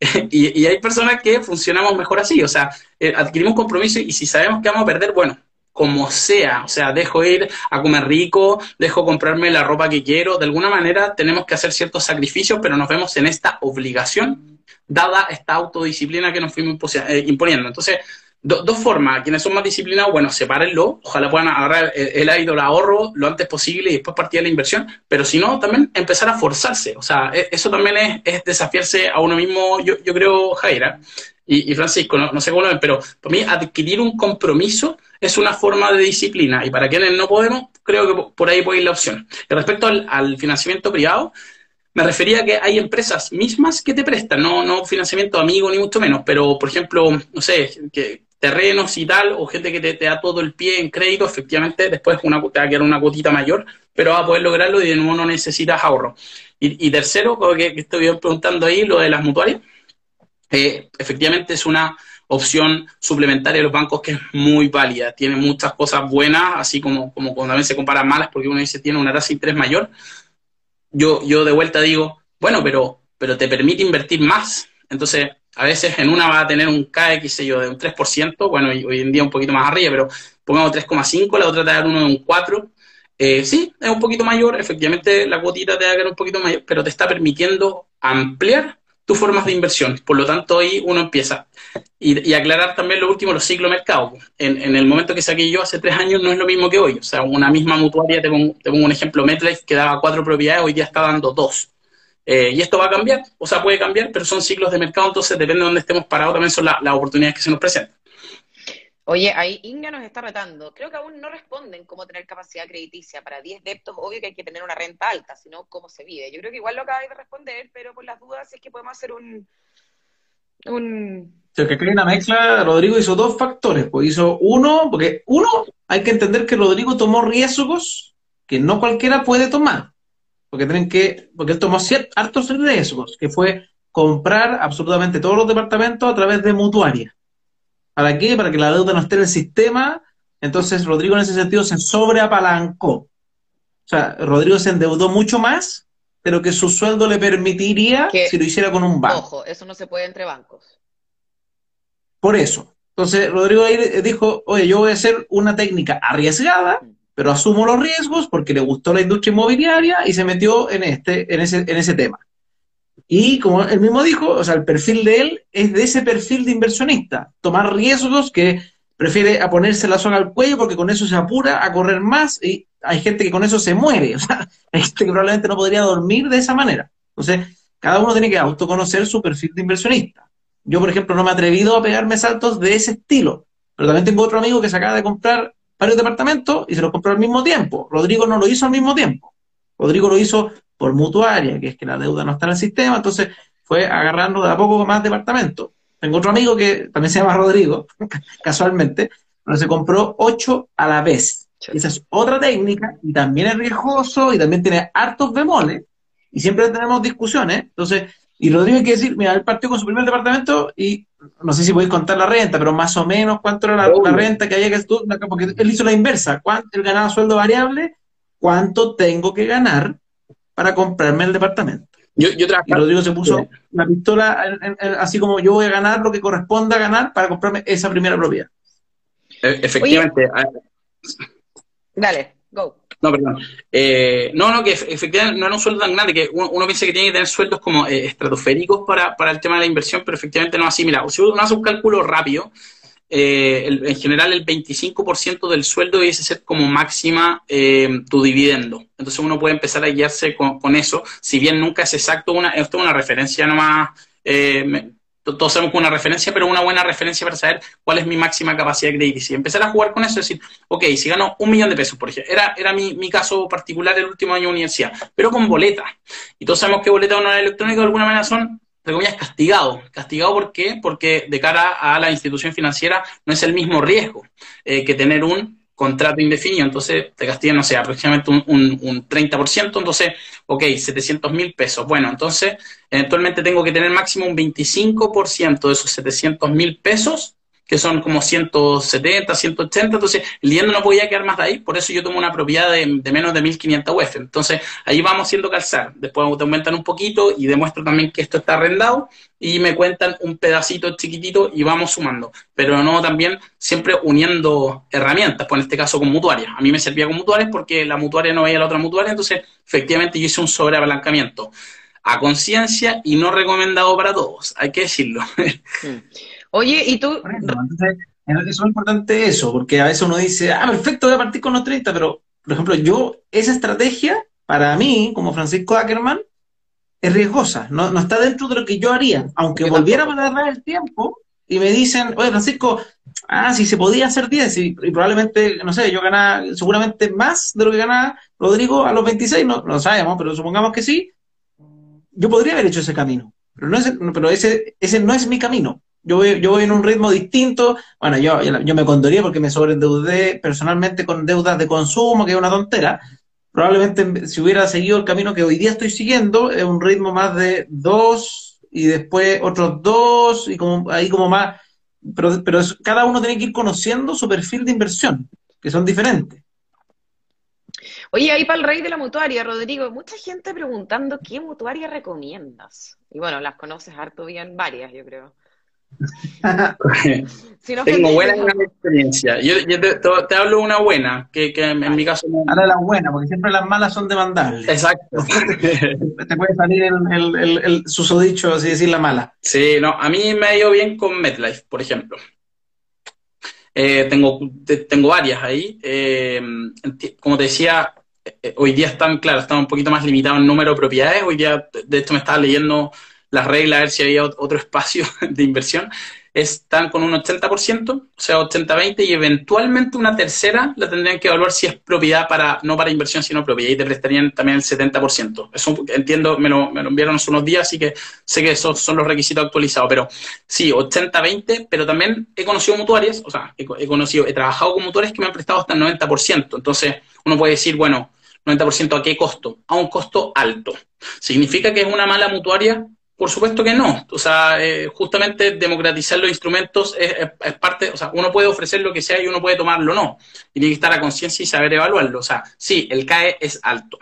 y, hay personas que funcionamos mejor así, o sea, eh, adquirimos compromiso y si sabemos que vamos a perder, bueno, como sea, o sea, dejo ir a comer rico, dejo comprarme la ropa que quiero, de alguna manera tenemos que hacer ciertos sacrificios, pero nos vemos en esta obligación, dada esta autodisciplina que nos fuimos eh, imponiendo. Entonces, dos formas, quienes son más disciplinados, bueno, sepárenlo, ojalá puedan agarrar el, el ahorro lo antes posible y después partir de la inversión, pero si no, también empezar a forzarse, o sea, e, eso también es, desafiarse a uno mismo, yo, yo creo, Jaira, y, Francisco, no, sé cómo lo ven, pero para mí adquirir un compromiso es una forma de disciplina y para quienes no podemos, creo que por ahí puede ir la opción. Y respecto al, financiamiento privado, me refería a que hay empresas mismas que te prestan, no, no financiamiento amigo ni mucho menos, pero por ejemplo, no sé, que terrenos y tal, o gente que te, da todo el pie en crédito, efectivamente después una, te va a quedar una cuotita mayor, pero vas a poder lograrlo y de nuevo no necesitas ahorro. Y, tercero, que, que estoy preguntando ahí, lo de las mutuarias, eh, efectivamente es una opción suplementaria de los bancos que es muy válida, tiene muchas cosas buenas, así como, como cuando también se comparan malas, porque uno dice tiene una tasa de interés mayor. Yo, yo de vuelta digo, bueno, pero, pero te permite invertir más. Entonces, a veces en una va a tener un CAE, sé de un 3%, bueno, hoy en día un poquito más arriba, pero pongamos 3,5, la otra te a dar uno de un 4%. Eh, sí, es un poquito mayor, efectivamente la cuotita te va a quedar un poquito mayor, pero te está permitiendo ampliar tus formas de inversión. Por lo tanto, ahí uno empieza. Y, aclarar también lo último, los ciclos mercado. En, en, el momento que saqué yo hace tres años no es lo mismo que hoy. O sea, una misma mutuaria, te pongo, te pongo un ejemplo, MetLife que daba cuatro propiedades, hoy día está dando dos. Eh, y esto va a cambiar, o sea, puede cambiar, pero son ciclos de mercado, entonces depende de dónde estemos parados, también son las oportunidades que se nos presentan. Oye, ahí Inga nos está retando. Creo que aún no responden cómo tener capacidad crediticia. Para 10 deptos, obvio que hay que tener una renta alta, sino cómo se vive. Yo creo que igual lo acabáis de responder, pero por las dudas es que podemos hacer un... un... que hay una mezcla, Rodrigo hizo dos factores. Pues hizo uno, porque uno, hay que entender que Rodrigo tomó riesgos que no cualquiera puede tomar porque tienen que, porque él tomó ciertos, hartos riesgos, que fue comprar absolutamente todos los departamentos a través de mutuaria. ¿Para qué? Para que la deuda no esté en el sistema. Entonces, Rodrigo en ese sentido se sobreapalancó. O sea, Rodrigo se endeudó mucho más de lo que su sueldo le permitiría si lo hiciera con un banco. Ojo, eso no se puede entre bancos. Por eso. Entonces, Rodrigo ahí dijo, oye, yo voy a hacer una técnica arriesgada, mm pero asumo los riesgos porque le gustó la industria inmobiliaria y se metió en, este, en, ese, en ese tema. Y como él mismo dijo, o sea, el perfil de él es de ese perfil de inversionista, tomar riesgos que prefiere a ponerse la soga al cuello porque con eso se apura a correr más y hay gente que con eso se muere, o sea, hay gente que probablemente no podría dormir de esa manera. Entonces, cada uno tiene que autoconocer su perfil de inversionista. Yo, por ejemplo, no me he atrevido a pegarme saltos de ese estilo, pero también tengo otro amigo que se acaba de comprar varios departamentos y se los compró al mismo tiempo. Rodrigo no lo hizo al mismo tiempo. Rodrigo lo hizo por mutuaria, que es que la deuda no está en el sistema, entonces fue agarrando de a poco más departamentos. Tengo otro amigo que también se llama Rodrigo, casualmente, pero se compró ocho a la vez. Esa es otra técnica y también es riesgoso y también tiene hartos bemoles y siempre tenemos discusiones. Entonces, y Rodrigo hay que decir, mira, él partió con su primer departamento y no sé si podéis contar la renta, pero más o menos cuánto era la, renta que había que tú, porque él hizo la inversa, cuánto él ganaba sueldo variable, cuánto tengo que ganar para comprarme el departamento. Yo, yo y Rodrigo se puso la pistola así como yo voy a ganar lo que corresponda a ganar para comprarme esa primera propiedad. E, efectivamente. Dale, go. No, perdón. Eh, no, no, que efectivamente no era un sueldo tan grande, que uno, piensa que tiene que tener sueldos como eh, estratosféricos para, para, el tema de la inversión, pero efectivamente no es así. Mira, si uno hace un cálculo rápido, eh, en general el 25% del sueldo debe ser como máxima tu dividendo. Entonces uno puede empezar a guiarse con, eso, si bien nunca es exacto, una, esto es una referencia nomás todos sabemos que una referencia, pero una buena referencia para saber cuál es mi máxima capacidad de. Y empezar a jugar con eso, es decir, ok, si gano un millón de pesos, por ejemplo, era, era mi, mi caso particular el último año de universidad, pero con boleta. Y todos sabemos que boleta o no electrónica de alguna manera son entre comillas, castigado. ¿Castigado por qué? Porque de cara a la institución financiera no es el mismo riesgo eh, que tener un contrato indefinido, entonces te castigan, no sé, aproximadamente un, un, 30%, entonces, ok, 700 mil pesos. Bueno, entonces, eventualmente tengo que tener máximo un 25% de esos 700 mil pesos que son como 170, 180, entonces el no podía quedar más de ahí, por eso yo tomo una propiedad de, menos de 1500 UF. Entonces ahí vamos haciendo calzar, después te aumentan un poquito y demuestro también que esto está arrendado y me cuentan un pedacito chiquitito y vamos sumando, pero no también siempre uniendo herramientas, pues en este caso con mutuarias. A mí me servía con mutuarias porque la mutuaria no veía la otra mutuaria, entonces efectivamente yo hice un sobreapalancamiento a conciencia y no recomendado para todos, hay que decirlo. Oye, y tú... es muy importante eso, porque a veces uno dice, ah, perfecto, voy a partir con los 30, pero, por ejemplo, yo, esa estrategia, para mí, como Francisco Ackerman, es riesgosa, no, no está dentro de lo que yo haría. Aunque volviera a agarrar el tiempo y me dicen, oye, Francisco, ah, si se podía hacer 10, y, probablemente, no sé, yo ganaba seguramente más de lo que ganaba Rodrigo a los 26, no, no lo sabemos, pero supongamos que sí, yo podría haber hecho ese camino, pero, no es, pero ese, ese no es mi camino. Yo voy, yo voy en un ritmo distinto. Bueno, yo, yo me condoría porque me sobreendeudé personalmente con deudas de consumo, que es una tontera. Probablemente si hubiera seguido el camino que hoy día estoy siguiendo, es un ritmo más de dos y después otros dos y como ahí como más. Pero, pero cada uno tiene que ir conociendo su perfil de inversión, que son diferentes. Oye, ahí para el rey de la mutuaria, Rodrigo, mucha gente preguntando qué mutuaria recomiendas. Y bueno, las conoces harto bien, varias, yo creo. Tengo buena, experiencia. Yo, te, hablo una buena, que, en, mi caso... Ahora la buena, porque siempre las malas son demandables. Exacto. te puede salir el, el, el, susodicho, así decir, la mala. Sí, no, a mí me ha ido bien con MetLife, por ejemplo. Eh, tengo, tengo varias ahí. Eh, como te decía, eh, hoy día están, claro, están un poquito más limitados en número de propiedades. Hoy día, de esto me estaba leyendo las reglas, a ver si había otro espacio de inversión, están con un 80%, o sea, 80-20, y eventualmente una tercera la tendrían que evaluar si es propiedad para, no para inversión, sino propiedad, y te prestarían también el 70%. Eso entiendo, me lo, me lo enviaron hace unos días, así que sé que esos son los requisitos actualizados, pero sí, 80-20, pero también he conocido mutuarias, o sea, he, he, conocido, he trabajado con mutuarias que me han prestado hasta el 90%, entonces uno puede decir, bueno, 90% a qué costo? A un costo alto. ¿Significa que es una mala mutuaria? Por supuesto que no. O sea, eh, justamente democratizar los instrumentos es, parte, o sea, uno puede ofrecer lo que sea y uno puede tomarlo o no. Y tiene que estar a conciencia y saber evaluarlo. O sea, sí, el CAE es alto.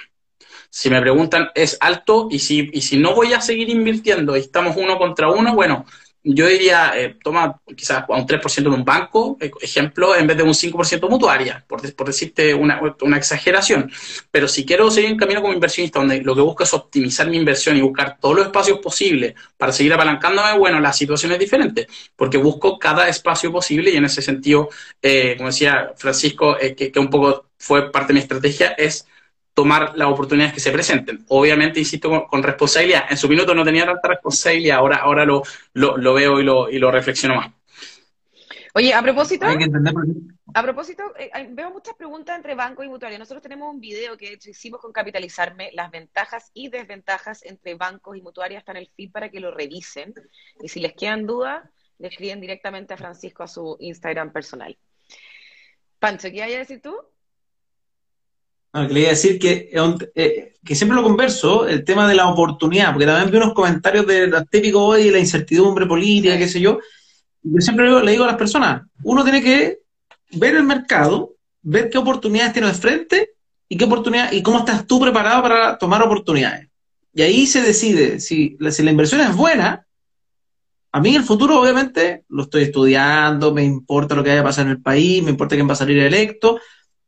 Si me preguntan, es alto y si, y si no voy a seguir invirtiendo y estamos uno contra uno, bueno, yo diría, eh, toma quizás a un 3% en un banco, eh, ejemplo, en vez de un 5% mutuaria, por, decirte una, una, exageración. Pero si quiero seguir en camino como inversionista, donde lo que busco es optimizar mi inversión y buscar todos los espacios posibles para seguir apalancándome, bueno, la situación es diferente, porque busco cada espacio posible y en ese sentido, eh, como decía Francisco, que, que un poco fue parte de mi estrategia, es tomar las oportunidades que se presenten. Obviamente, insisto, con, responsabilidad. En su minuto no tenía tanta responsabilidad, ahora, ahora lo, lo, veo y lo, y lo reflexiono más. Oye, a propósito, a propósito, eh, veo muchas preguntas entre banco y mutuaria. Nosotros tenemos un video que hicimos con Capitalizarme, las ventajas y desventajas entre bancos y mutuarias, está en el feed para que lo revisen. Y si les quedan dudas, le escriben directamente a Francisco a su Instagram personal. Pancho, ¿qué hay a decir tú? Que le iba a decir que, eh, que siempre lo converso, el tema de la oportunidad, porque también vi unos comentarios de los típicos hoy, la incertidumbre política, qué sé yo. Yo siempre le digo a las personas, uno tiene que ver el mercado, ver qué oportunidades tiene de frente y qué oportunidad y cómo estás tú preparado para tomar oportunidades. Y ahí se decide si, si la inversión es buena. A mí el futuro, obviamente, lo estoy estudiando, me importa lo que vaya a pasar en el país, me importa quién va a salir electo,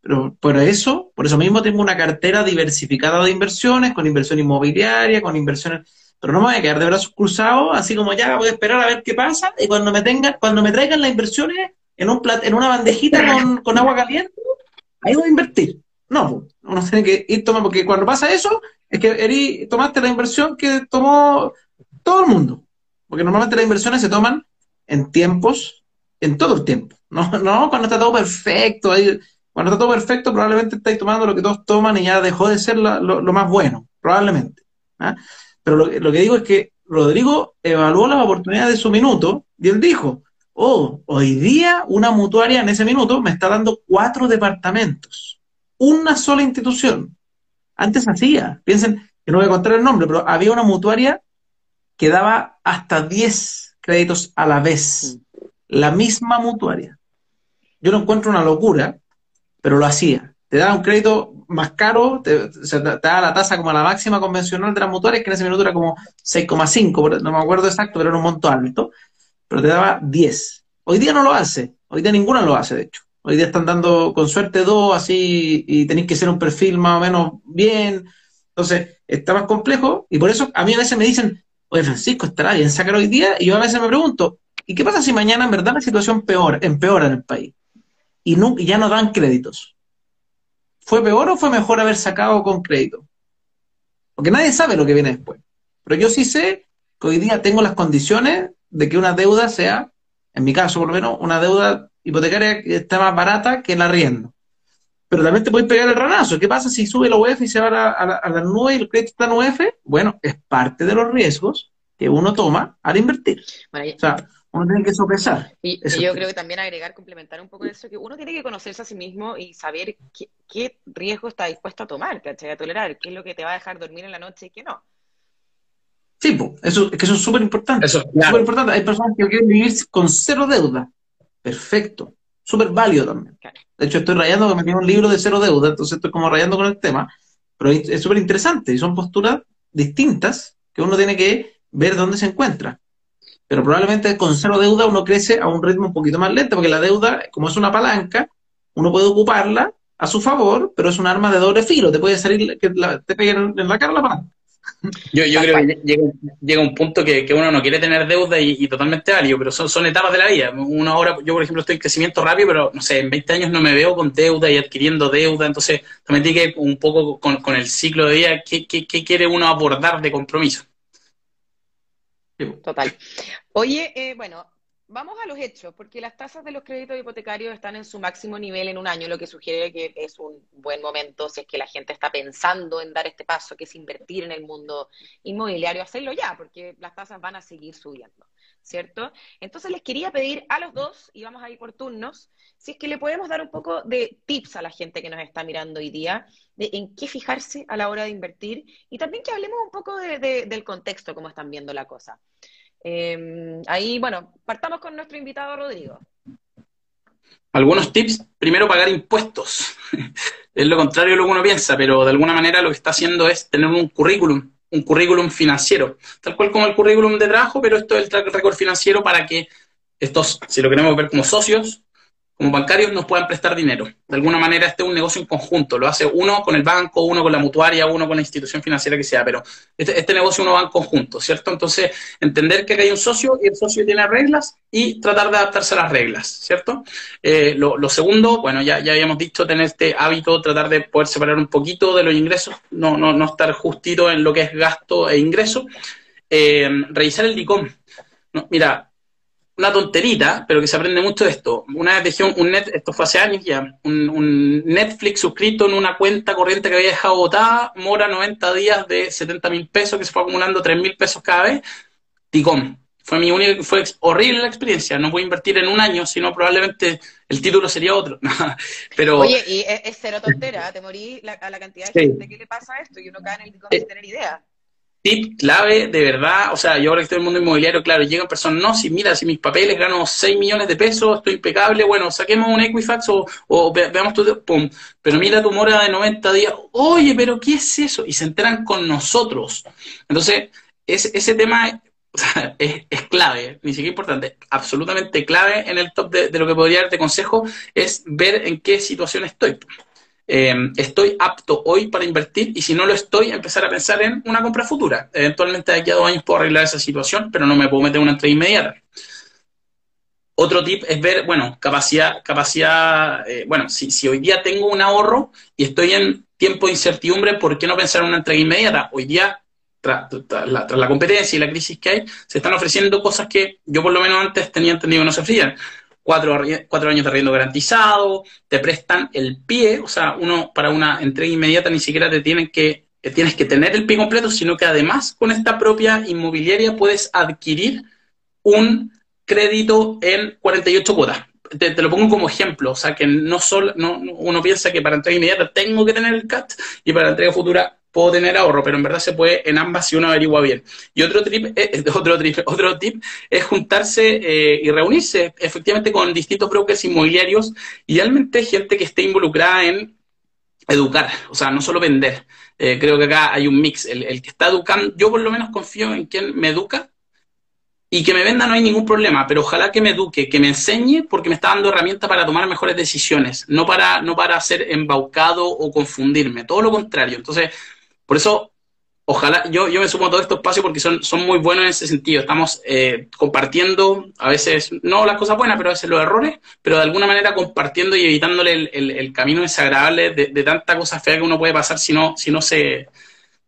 pero por eso, por eso mismo tengo una cartera diversificada de inversiones, con inversión inmobiliaria, con inversiones, pero no me voy a quedar de brazos cruzados, así como ya voy a esperar a ver qué pasa, y cuando me tengan, cuando me traigan las inversiones en un plat, en una bandejita con, agua caliente, ahí voy a invertir. No, uno tiene que ir tomando, porque cuando pasa eso, es que Eri, tomaste la inversión que tomó todo el mundo. Porque normalmente las inversiones se toman en tiempos, en todo el tiempo. No, no cuando está todo perfecto, ahí cuando está todo perfecto, probablemente estáis tomando lo que todos toman y ya dejó de ser lo, más bueno, probablemente. ¿ah? Pero lo, que digo es que Rodrigo evaluó las oportunidades de su minuto y él dijo, oh, hoy día una mutuaria en ese minuto me está dando cuatro departamentos, una sola institución. Antes hacía, piensen, que no voy a contar el nombre, pero había una mutuaria que daba hasta 10 créditos a la vez. la misma mutuaria. Yo lo encuentro una locura, pero lo hacía. Te da un crédito más caro, te, te, da la tasa como la máxima convencional de las mutuarias, que en ese minuto era como 6,5, no me acuerdo exacto, pero era un monto alto, pero te daba 10. Hoy día no lo hace, hoy día ninguna lo hace, de hecho. Hoy día están dando con suerte dos, así, y tenéis que ser un perfil más o menos bien. Entonces, está más complejo, y por eso a mí a veces me dicen, oye, Francisco, estará bien sacar hoy día, y yo a veces me pregunto, ¿y qué pasa si mañana en verdad la situación peor, empeora en el país? Y, no, y ya no dan créditos. ¿Fue peor o fue mejor haber sacado con crédito? Porque nadie sabe lo que viene después. Pero yo sí sé que hoy día tengo las condiciones de que una deuda sea, en mi caso por lo menos, una deuda hipotecaria que esté más barata que el arriendo. Pero también te puedes pegar el ranazo. ¿Qué pasa si sube la UEF y se va a, la, a la nube y el crédito está en UEF? Bueno, es parte de los riesgos que uno toma al invertir. Bueno, o sea, uno tiene que sopesar. Y, y yo creo que también agregar, complementar un poco eso, que uno tiene que conocerse a sí mismo y saber qué, qué riesgo está dispuesto a tomar, ¿cachai? A tolerar, qué es lo que te va a dejar dormir en la noche y qué no. Sí, pues, eso, es que eso es súper importante. Eso, claro. Súper importante. Hay personas que quieren vivir con cero deuda. Perfecto. Súper válido también. Claro. De hecho, estoy rayando que me tiene un libro de cero deuda, entonces estoy como rayando con el tema. Pero es súper interesante y son posturas distintas que uno tiene que ver dónde se encuentra pero probablemente con cero deuda uno crece a un ritmo un poquito más lento, porque la deuda, como es una palanca, uno puede ocuparla a su favor, pero es un arma de doble filo, te puede salir que la, te peguen en la cara la palanca. Yo, yo creo que llega, llega, un punto que, que, uno no quiere tener deuda y, y totalmente válido, pero son, son, etapas de la vida. Uno ahora, yo por ejemplo estoy en crecimiento rápido, pero no sé, en 20 años no me veo con deuda y adquiriendo deuda, entonces también tiene que un poco con, con el ciclo de vida, ¿qué, qué, qué quiere uno abordar de compromiso? Total. Oye, eh, bueno, vamos a los hechos, porque las tasas de los créditos hipotecarios están en su máximo nivel en un año, lo que sugiere que es un buen momento si es que la gente está pensando en dar este paso, que es invertir en el mundo inmobiliario, hacerlo ya, porque las tasas van a seguir subiendo, ¿cierto? Entonces les quería pedir a los dos, y vamos a ir por turnos, si es que le podemos dar un poco de tips a la gente que nos está mirando hoy día, en qué fijarse a la hora de invertir, y también que hablemos un poco de, de, del contexto, cómo están viendo la cosa. Eh, ahí, bueno, partamos con nuestro invitado Rodrigo. Algunos tips, primero pagar impuestos. es lo contrario de lo que uno piensa, pero de alguna manera lo que está haciendo es tener un currículum, un currículum financiero, tal cual como el currículum de trabajo, pero esto es el track record financiero para que estos, si lo queremos ver como socios, como bancarios nos puedan prestar dinero. De alguna manera este es un negocio en conjunto, lo hace uno con el banco, uno con la mutuaria, uno con la institución financiera que sea, pero este, este negocio uno va en conjunto, ¿cierto? Entonces, entender que hay un socio y el socio tiene reglas y tratar de adaptarse a las reglas, ¿cierto? Eh, lo, segundo, bueno, ya, ya habíamos dicho, tener este hábito, tratar de poder separar un poquito de los ingresos, no, no, no estar justito en lo que es gasto e ingreso. Eh, revisar el DICOM. Mira, una tonterita, pero que se aprende mucho de esto. Una vez dejé un, net, esto fue hace años ya, un, un, Netflix suscrito en una cuenta corriente que había dejado botada, mora 90 días de 70 mil pesos, que se fue acumulando 3 mil pesos cada vez. Ticom. Fue mi única, fue horrible la experiencia. No voy a invertir en un año, sino probablemente el título sería otro. pero, Oye, y es, es cero tontera, te morí la, a la cantidad de sí. gente que le pasa esto y uno cae en el Ticom eh, sin tener idea tip clave, de verdad, o sea, yo ahora que estoy en el mundo inmobiliario, claro, llegan personas, no, si mira, si mis papeles gano 6 millones de pesos, estoy impecable, bueno, saquemos un Equifax o, o ve, veamos tu, pum, pero mira tu mora de 90 días, oye, pero ¿qué es eso? Y se enteran con nosotros. Entonces, ese, tema es, es, clave, ni siquiera importante, absolutamente clave en el top de, de lo que podría darte consejo, es ver en qué situación estoy eh, estoy apto hoy para invertir y si no lo estoy, empezar a pensar en una compra futura. Eventualmente de aquí a dos años puedo arreglar esa situación, pero no me puedo meter una entrega inmediata. Otro tip es ver, bueno, capacidad, capacidad, eh, bueno, si, si hoy día tengo un ahorro y estoy en tiempo de incertidumbre, ¿por qué no pensar en una entrega inmediata? Hoy día tras, tras, la, tras, la, competencia y la crisis que hay, se están ofreciendo cosas que yo por lo menos antes tenía entendido que no se ofrecían cuatro, años de arriendo garantizado, te prestan el pie, o sea, uno para una entrega inmediata ni siquiera te tienen que, tienes que tener el pie completo, sino que además con esta propia inmobiliaria puedes adquirir un crédito en 48 cuotas. Te, te, lo pongo como ejemplo, o sea que no solo no, uno piensa que para entrega inmediata tengo que tener el CAT y para entrega futura puedo tener ahorro, pero en verdad se puede en ambas si uno averigua bien. Y otro tip, eh, eh, otro, otro tip es juntarse eh, y reunirse efectivamente con distintos brokers inmobiliarios, idealmente gente que esté involucrada en educar, o sea, no solo vender. creo que acá hay un mix. El, el, que está educando, yo por lo menos confío en quien me educa y que me venda no hay ningún problema, pero ojalá que me eduque, que me enseñe, porque me está dando herramientas para tomar mejores decisiones, no para, no para ser embaucado o confundirme, todo lo contrario. Entonces, por eso, ojalá, yo, yo me sumo a todo este espacio porque son, son muy buenos en ese sentido. Estamos eh, compartiendo, a veces, no las cosas buenas, pero a veces los errores, pero de alguna manera compartiendo y evitándole el, el, camino desagradable de, de, tanta cosa fea que uno puede pasar si no, si no, se,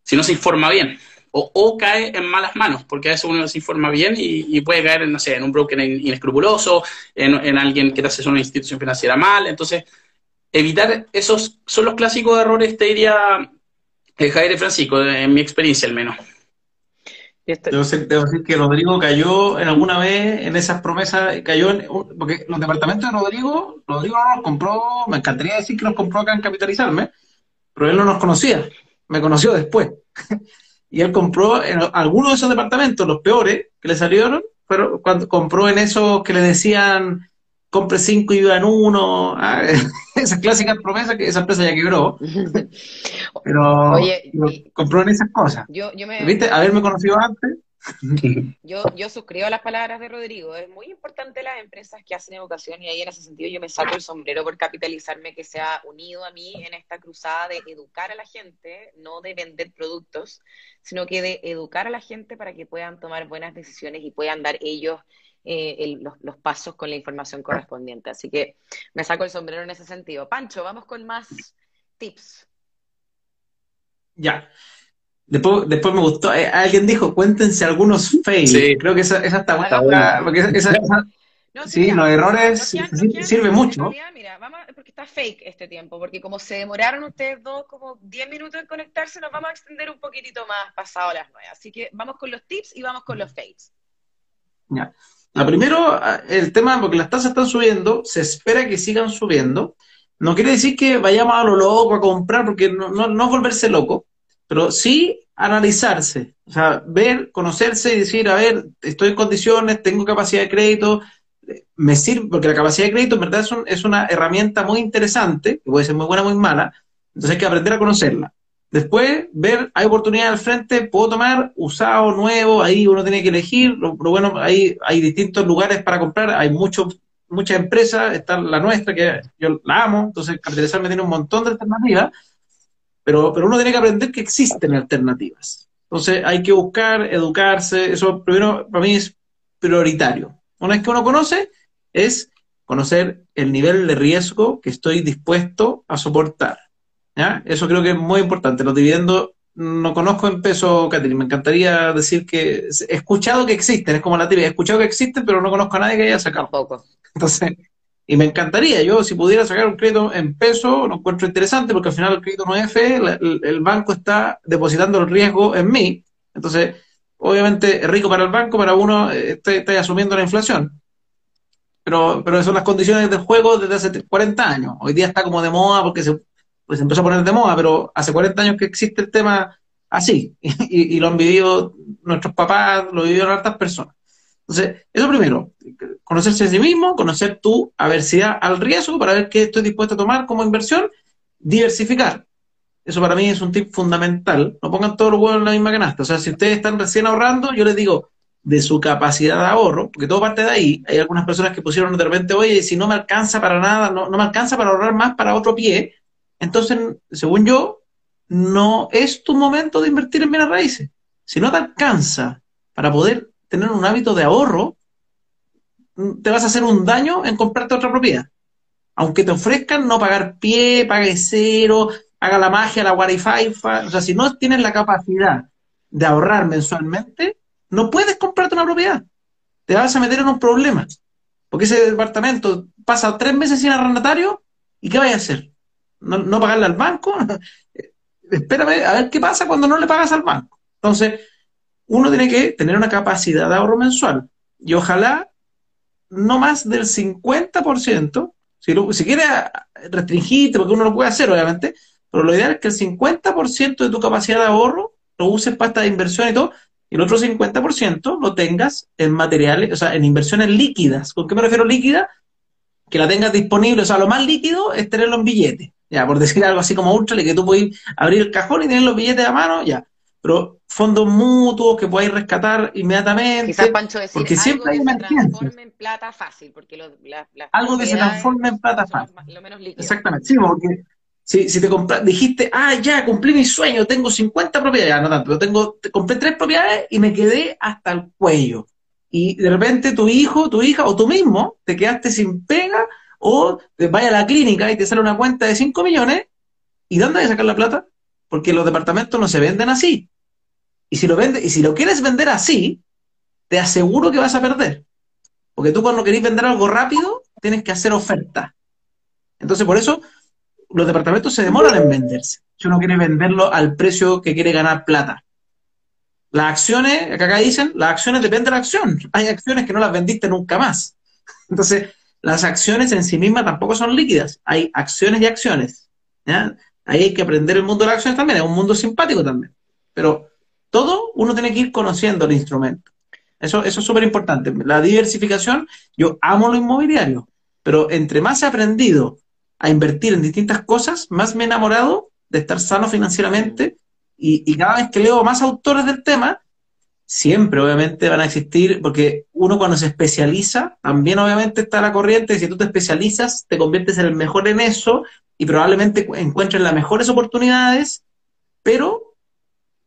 si no se informa bien o, cae en malas manos, porque a veces uno se informa bien y, puede caer, en, no sé, en un broker inescrupuloso, en, alguien que te hace una institución financiera mal. Entonces, evitar esos son los clásicos errores, te diría eh, Javier Francisco, en mi experiencia al menos. Debo decir, que Rodrigo cayó en alguna vez en esas promesas, cayó en, porque los departamentos de Rodrigo, Rodrigo no los compró, me encantaría decir que los compró acá en Capitalizarme, pero él no nos conocía, me conoció después. y él compró en algunos de esos departamentos, los peores que le salieron, pero cuando compró en esos que le decían compre cinco y en uno, ah, esas clásicas promesas que esa empresa ya quebró. Pero compró en esas cosas. Yo, yo me... ¿Viste? Haberme conocido antes. Yo, yo suscribo las palabras de Rodrigo. Es muy importante las empresas que hacen educación y ahí en ese sentido yo me saco el sombrero por capitalizarme que se ha unido a mí en esta cruzada de educar a la gente, no de vender productos, sino que de educar a la gente para que puedan tomar buenas decisiones y puedan dar ellos eh, los, los, pasos con la información correspondiente. Así que me saco el sombrero en ese sentido. Pancho, vamos con más tips. Ya. Después, después me gustó, eh, alguien dijo, cuéntense algunos fails. Sí. Creo que esa, esa está, buena. Porque esa, sí, los errores sirve mucho. Mira, vamos, porque está fake este tiempo, porque como se demoraron ustedes dos como 10 minutos en conectarse, nos vamos a extender un poquitito más pasado las nueve. Así que vamos con los tips y vamos con los fakes. Ya. La primero, el tema, porque las tasas están subiendo, se espera que sigan subiendo. No quiere decir que vayamos a lo loco a comprar, porque no, no, no volverse loco, pero sí analizarse, o sea, ver, conocerse y decir, a ver, estoy en condiciones, tengo capacidad de crédito, me sirve, porque la capacidad de crédito en verdad es, una herramienta muy interesante, que puede ser muy buena, muy mala, entonces hay que aprender a conocerla. Después, ver, hay oportunidad al frente, puedo tomar usado, nuevo, ahí uno tiene que elegir, lo, bueno, ahí hay distintos lugares para comprar, hay muchos muchas empresas, está la nuestra, que yo la amo, entonces capitalizarme tiene un montón de alternativas, pero, pero uno tiene que aprender que existen alternativas. Entonces hay que buscar, educarse, eso primero para mí es prioritario. Una vez que uno conoce, es conocer el nivel de riesgo que estoy dispuesto a soportar. ¿Ya? Eso creo que es muy importante. Los dividendos no conozco en peso, Catherine. Me encantaría decir que he escuchado que existen, es como la tibia, he escuchado que existen, pero no conozco a nadie que haya sacado. Poco. Entonces, y me encantaría, yo si pudiera sacar un crédito en peso, lo encuentro interesante porque al final el crédito no es fe, el, banco está depositando el riesgo en mí. Entonces, obviamente es rico para el banco, para uno eh, está, asumiendo la inflación. Pero, pero son las condiciones del juego desde hace 40 años. Hoy día está como de moda porque se, pues empezó a poner de moda, pero hace 40 años que existe el tema así. Y, y lo han vivido nuestros papás, lo vivieron hartas personas. Entonces, eso primero, conocerse a sí mismo, conocer tu aversidad al riesgo para ver qué estoy dispuesto a tomar como inversión, diversificar. Eso para mí es un tip fundamental. No pongan todos los huevos en la misma canasta. O sea, si ustedes están recién ahorrando, yo les digo, de su capacidad de ahorro, porque todo parte de ahí. Hay algunas personas que pusieron de repente, oye, si no me alcanza para nada, no, no me alcanza para ahorrar más para otro pie, entonces, según yo, no es tu momento de invertir en bienes raíces. Si no te alcanza para poder tener un hábito de ahorro, te vas a hacer un daño en comprarte otra propiedad. Aunque te ofrezcan no pagar pie, pague cero, haga la magia, la Wi-Fi, o sea, si no tienes la capacidad de ahorrar mensualmente, no puedes comprarte una propiedad. Te vas a meter en un problema. Porque ese departamento pasa tres meses sin arrendatario, ¿y qué vas a hacer? ¿No, no pagarle al banco? Espérame a ver qué pasa cuando no le pagas al banco. Entonces, uno tiene que tener una capacidad de ahorro mensual. Y ojalá no más del 50%, si, si quiere restringirte, porque uno lo puede hacer, obviamente, pero lo ideal es que el 50% de tu capacidad de ahorro lo uses para esta inversión y todo, y el otro 50% lo tengas en materiales, o sea, en inversiones líquidas. ¿Con qué me refiero líquida? Que la tengas disponible, o sea, lo más líquido es tenerlo en billetes, ya, por decir algo así como ultra, que tú puedes abrir el cajón y tener los billetes a mano, ya. Pero fondos mutuos que podáis rescatar inmediatamente. Quizás, Pancho, decir porque siempre hay algo que se transforme en plata fácil, porque lo- la- las Algo que se transforme en plata fácil. Lo menos líquido. Exactamente, sí, porque si, si te compras, dijiste, ah, ya, cumplí mi sueño, tengo 50 propiedades, ya, no tanto, pero tengo, te- compré tres propiedades y me quedé hasta el cuello. Y de repente tu hijo, tu hija o tú mismo te quedaste sin pega o vaya a la clínica y te sale una cuenta de 5 millones y ¿dónde vas a sacar la plata? Porque los departamentos no se venden así. Y si lo vendes, y si lo quieres vender así, te aseguro que vas a perder. Porque tú cuando querés vender algo rápido, tienes que hacer oferta. Entonces, por eso los departamentos se demoran en venderse. Si uno quiere venderlo al precio que quiere ganar plata. Las acciones, acá acá dicen, las acciones dependen de la acción. Hay acciones que no las vendiste nunca más. Entonces, las acciones en sí mismas tampoco son líquidas. Hay acciones y acciones. Ahí hay que aprender el mundo de las acciones también. Es un mundo simpático también. Pero todo uno tiene que ir conociendo el instrumento. Eso, eso es súper importante. La diversificación, yo amo lo inmobiliario, pero entre más he aprendido a invertir en distintas cosas, más me he enamorado de estar sano financieramente y, y cada vez que leo más autores del tema, siempre obviamente van a existir, porque uno cuando se especializa, también obviamente está la corriente, si tú te especializas, te conviertes en el mejor en eso y probablemente encuentres las mejores oportunidades, pero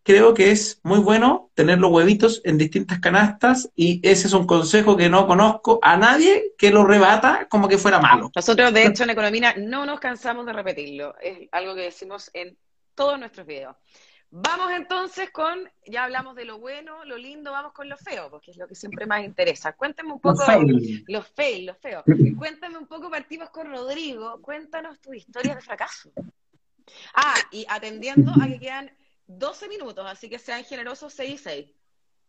creo que es muy bueno tener los huevitos en distintas canastas y ese es un consejo que no conozco a nadie que lo rebata como que fuera malo. Nosotros, de hecho, en Economía no nos cansamos de repetirlo. Es algo que decimos en todos nuestros videos. Vamos entonces con, ya hablamos de lo bueno, lo lindo, vamos con lo feo, porque es lo que siempre más interesa. Cuéntame un poco, los fail, los feos. Cuéntame un poco, partimos con Rodrigo, cuéntanos tu historia de fracaso. Ah, y atendiendo a que quedan 12 minutos, así que sean generosos 6 y 6.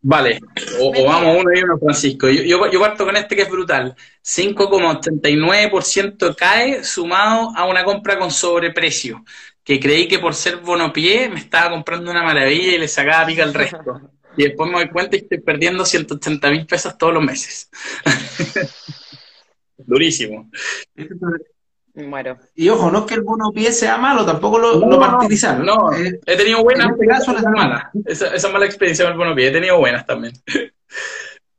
Vale, o, o vamos uno y uno, Francisco. Yo, yo, yo parto con este que es brutal. 5,89% cae sumado a una compra con sobreprecio, que creí que por ser bonopié me estaba comprando una maravilla y le sacaba pica al resto. Y después me doy cuenta y estoy perdiendo 180 mil pesos todos los meses. Durísimo. Muero. Y ojo, no es que el bono pie sea malo, tampoco lo, No, lo martirizar. No, Eh, he tenido buenas, en este caso esa mala. Esa, esa mala experiencia con el bonopié. He tenido buenas también.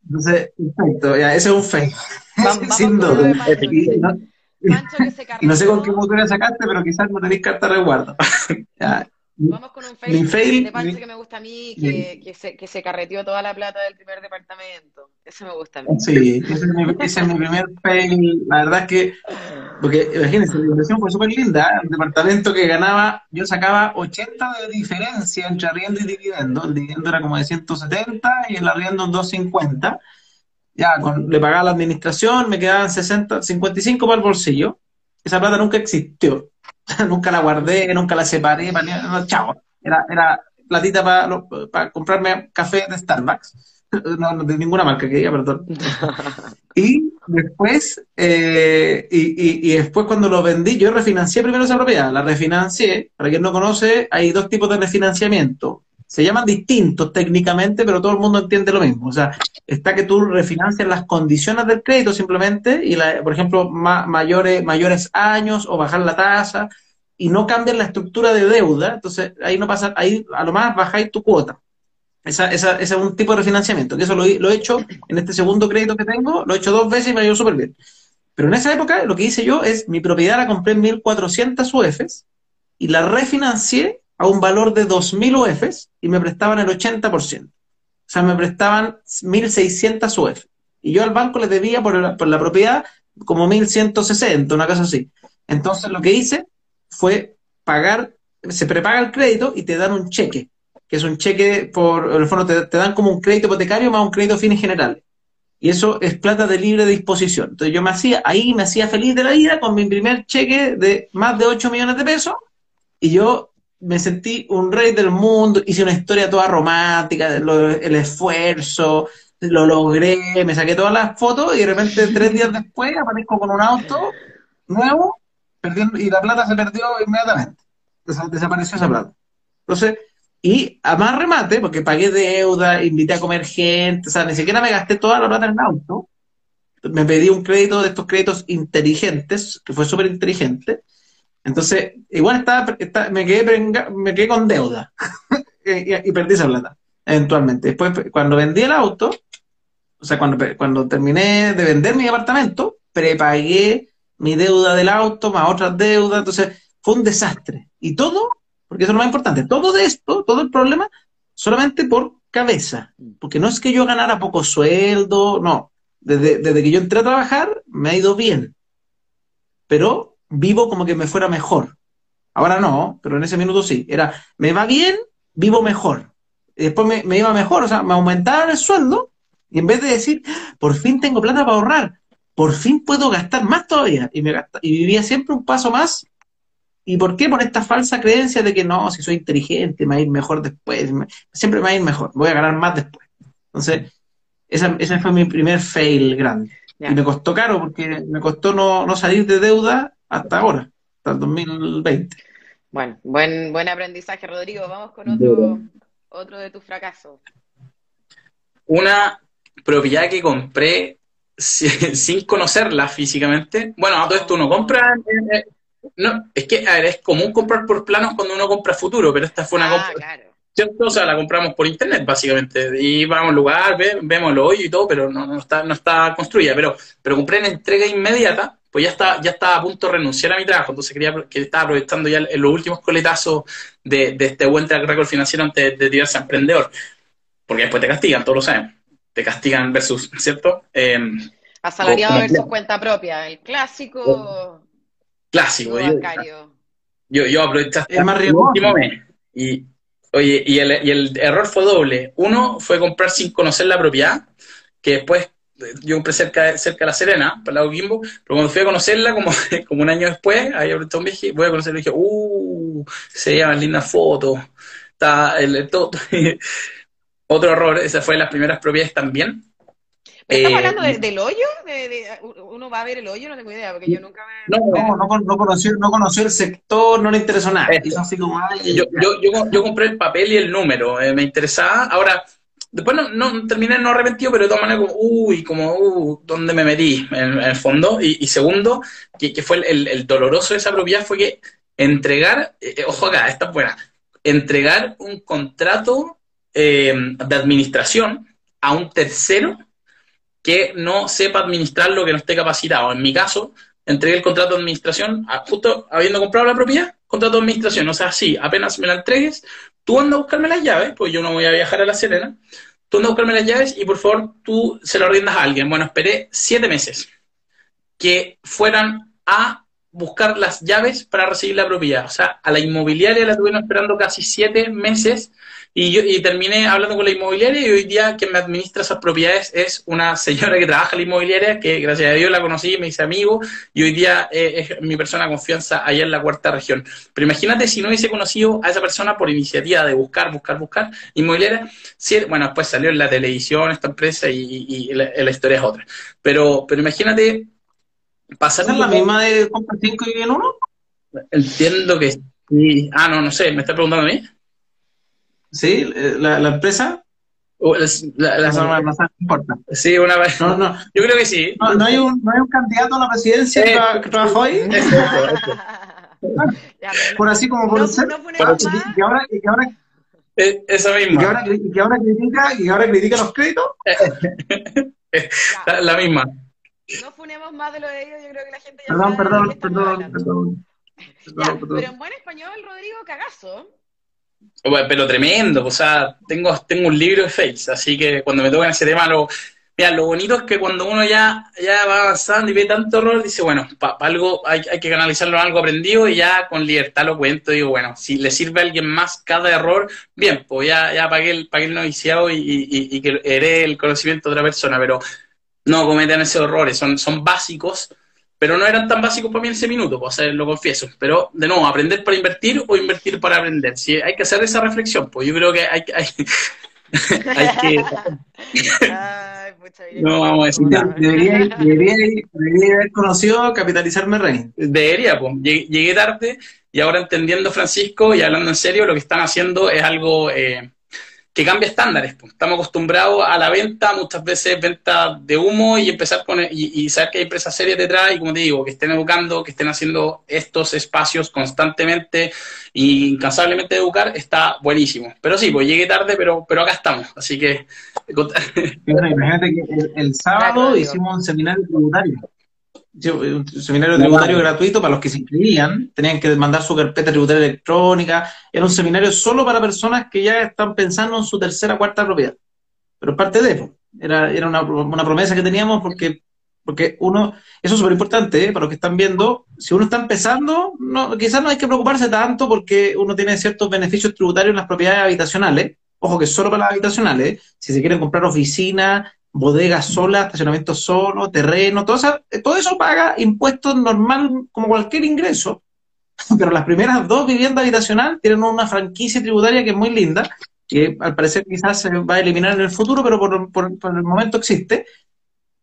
entonces, perfecto, ya, ese es un fake. Sin duda. Pancho, que- se no sé con qué motora sacaste, pero quizás no tenéis carta de resguardo. Vamos con un fail, fail, de Pancho mi- que me gusta a mí, que, que, se, que se carreteó toda la plata del primer departamento. Eso me gusta a mí. Sí, ese es, mi, ese es mi primer fail. La verdad es que, porque imagínense, la inversión fue súper linda. ¿eh? Un departamento que ganaba, yo sacaba 80 de diferencia entre arriendo y dividendo. El dividendo era como de 170 y el arriendo en 250. Ya, con, le pagaba la administración, me quedaban 60, 55 para el bolsillo. Esa plata nunca existió. nunca la guardé, nunca la separé, para, ni- no, chao. Era, era platita para, para comprarme café de Starbucks. No, no, de ninguna marca que diga, perdón. Y después, eh, y, y- y después cuando lo vendí, yo refinancié primero esa propiedad, la refinancié. Para quien no conoce, hay dos tipos de refinanciamiento. Se llaman distintos técnicamente, pero todo el mundo entiende lo mismo. O sea, está que tú refinancias las condiciones del crédito simplemente, y la- por ejemplo, ma- mayores, mayores años o bajar la tasa, y no cambias la estructura de deuda. Entonces, ahí no pasa, ahí a lo más bajáis tu cuota. Esa, esa, ese es un tipo de refinanciamiento, que eso lo, lo he hecho en este segundo crédito que tengo, lo he hecho dos veces y me ha ido súper bien. Pero en esa época lo que hice yo es, mi propiedad la compré en 1.400 UFs y la refinancié a un valor de 2.000 UFs y me prestaban el 80%. O sea, me prestaban 1.600 UF. Y yo al banco le debía por la, por la propiedad como 1.160, una cosa así. Entonces lo que hice fue pagar, se prepaga el crédito y te dan un cheque que es un cheque por, el fondo te, te dan como un crédito hipotecario más un crédito a fines generales. Y eso es plata de libre disposición. Entonces yo me hacía, ahí me hacía feliz de la vida con mi primer cheque de más de 8 millones de pesos y yo me sentí un rey del mundo, hice una historia toda romántica, el esfuerzo, lo logré, me saqué todas las fotos y de repente tres días después aparezco con un auto nuevo perdiendo, y la plata se perdió inmediatamente. desapareció esa plata. Entonces, y a más remate, porque pagué deuda, invité a comer gente, o sea, ni siquiera me gasté toda la plata en el auto. Me pedí un crédito de estos créditos inteligentes, que fue súper inteligente. Entonces, igual estaba, me, quedé, me quedé con deuda y, perdí esa plata, eventualmente. Después, cuando vendí el auto, o sea, cuando, cuando terminé de vender mi apartamento, prepagué mi deuda del auto más otras deudas. Entonces, fue un desastre. Y todo porque eso es lo más importante. Todo de esto, todo el problema, solamente por cabeza. Porque no es que yo ganara poco sueldo, no. Desde, que yo entré a trabajar, me ha ido bien. Pero vivo como que me fuera mejor. Ahora no, pero en ese minuto sí. Era, me va bien, vivo mejor. Y después me, me iba mejor, o sea, me aumentaron el sueldo y en vez de decir, por fin tengo plata para ahorrar, por fin puedo gastar más todavía. Y, me gasta, y vivía siempre un paso más ¿Y por qué? Por esta falsa creencia de que no, si soy inteligente, me va a ir mejor después, siempre me va a ir mejor, voy a ganar más después. Entonces, esa, ese fue mi primer fail grande. Y me costó caro porque me costó no, salir de deuda hasta ahora, hasta el 2020. Bueno, buen, buen aprendizaje, Rodrigo. Vamos con otro, otro de tus fracasos. Una propiedad que compré sin conocerla físicamente. Bueno, a todo esto uno compra no, es que, a ver, es común comprar por planos cuando uno compra futuro, pero esta fue una ah, compra. ¿Cierto? O sea, la compramos por internet, básicamente. Y vamos al lugar, vemos el hoyo y todo, pero no, está, no está construida. Pero, pero compré en entrega inmediata, pues ya está, ya estaba a punto de renunciar a mi trabajo. Entonces quería que estaba aprovechando ya los últimos coletazos de, este buen track record financiero antes de tirarse a emprendedor. Porque después te castigan, todos lo saben. Te castigan versus, ¿cierto? Eh, Asalariado versus cuenta propia, el clásico clásico. Yo, yo, aproveché hasta el último mes. Y, oye, y el, y el error fue doble. Uno fue comprar sin conocer la propiedad, que después yo compré cerca de, cerca de La Serena, para el lado Quimbo, pero cuando fui a conocerla, como, como un año después, ahí un viaje, voy a conocerla y dije, uh, se llaman lindas fotos. Está el, todo, otro error, esa fue de las primeras propiedades también. ¿Estás eh, hablando del hoyo? ¿Uno va a ver el hoyo? No tengo idea, porque yo nunca me... No, no, no, no, conoció, no conoció el sector, no le interesó nada. así como, yo, yo, yo, yo, compré el papel y el número, eh, me interesaba. Ahora, después no, no terminé no arrepentido, pero de todas maneras como, uy, como, uh, ¿dónde me metí? En, el fondo. Y, segundo, que, fue el, doloroso de esa propiedad fue que entregar, eh, ojo acá, esta buena, entregar un contrato de administración a un tercero que no sepa administrar lo que no esté capacitado. En mi caso, entregué el contrato de administración, justo habiendo comprado la propiedad, contrato de administración. O sea, sí, apenas me la entregues, tú andas a buscarme las llaves, pues yo no voy a viajar a La Serena, tú andas a buscarme las llaves y por favor tú se lo riendas a alguien. Bueno, esperé siete meses que fueran a buscar las llaves para recibir la propiedad. O sea, a la inmobiliaria la tuvieron esperando casi siete meses y yo y terminé hablando con la inmobiliaria y hoy día quien me administra esas propiedades es una señora que trabaja en la inmobiliaria, que gracias a Dios la conocí, me hice amigo, y hoy día es mi persona de confianza allá en la cuarta región. Pero imagínate si no hubiese conocido a esa persona por iniciativa de buscar, buscar, buscar, inmobiliaria, bueno, después salió en la televisión esta empresa y, la, historia es otra. Pero, pero imagínate pasar... ¿Es la misma de Compra 5 y bien uno? Entiendo que sí. Ah, no, no sé, ¿me está preguntando a mí? ¿Sí? ¿La, la empresa? la, la, no, no, importa. Sí, una vez. No, no. Yo creo que sí. No, no, hay, un, no hay un candidato a la presidencia eh, que trabajó ahí. por así como por ser. y ahora, y ahora eh, esa misma. Y que ahora, y ahora critica, y ahora critica los créditos. la, la, misma. No funemos más de lo de ellos, yo creo que la gente ya Perdón, perdón, perdón, perdón, perdón, Pero en buen español, Rodrigo, cagazo. Pero tremendo, o sea, tengo, tengo un libro de fakes, así que cuando me tocan ese tema, lo, mira, lo bonito es que cuando uno ya, ya va avanzando y ve tanto error, dice, bueno, para algo hay, hay, que canalizarlo en algo aprendido y ya con libertad lo cuento. Digo, bueno, si le sirve a alguien más cada error, bien, pues ya, ya pagué el, pagué el noviciado y, y, y que heré el conocimiento de otra persona, pero no cometan esos errores, son, son básicos pero no eran tan básicos para mí en ese minuto, pues, lo confieso. Pero, de nuevo, aprender para invertir o invertir para aprender. Sí, hay que hacer esa reflexión, pues yo creo que hay, hay, hay que... pucha, No vamos a decir nada. Debería, debería, debería haber conocido capitalizarme rey. Debería, pues. Llegué, llegué tarde y ahora entendiendo, Francisco, y hablando en serio, lo que están haciendo es algo eh, que cambia estándares. pues. Estamos acostumbrados a la venta, muchas veces venta de humo y empezar con y, y saber que hay empresas serias detrás y como te digo, que estén educando, que estén haciendo estos espacios constantemente e incansablemente educar, está buenísimo. Pero sí, pues llegué tarde, pero, pero acá estamos. Así que Bueno, imagínate que el, el sábado Claro, hicimos un seminario tributario. Un seminario tributario gratuito para los que se inscribían, tenían que mandar su carpeta tributaria electrónica. Era un seminario solo para personas que ya están pensando en su tercera o cuarta propiedad. Pero es parte de eso. Era, era una, una promesa que teníamos porque, porque uno, eso es súper importante ¿eh? para los que están viendo. Si uno está empezando, no, quizás no hay que preocuparse tanto porque uno tiene ciertos beneficios tributarios en las propiedades habitacionales. Ojo que solo para las habitacionales. Si se quieren comprar oficinas, bodegas solas, estacionamiento solo, terreno, todo eso, todo eso paga impuestos normal como cualquier ingreso. Pero las primeras dos viviendas habitacionales tienen una franquicia tributaria que es muy linda, que al parecer quizás se va a eliminar en el futuro, pero por, por- por el momento existe.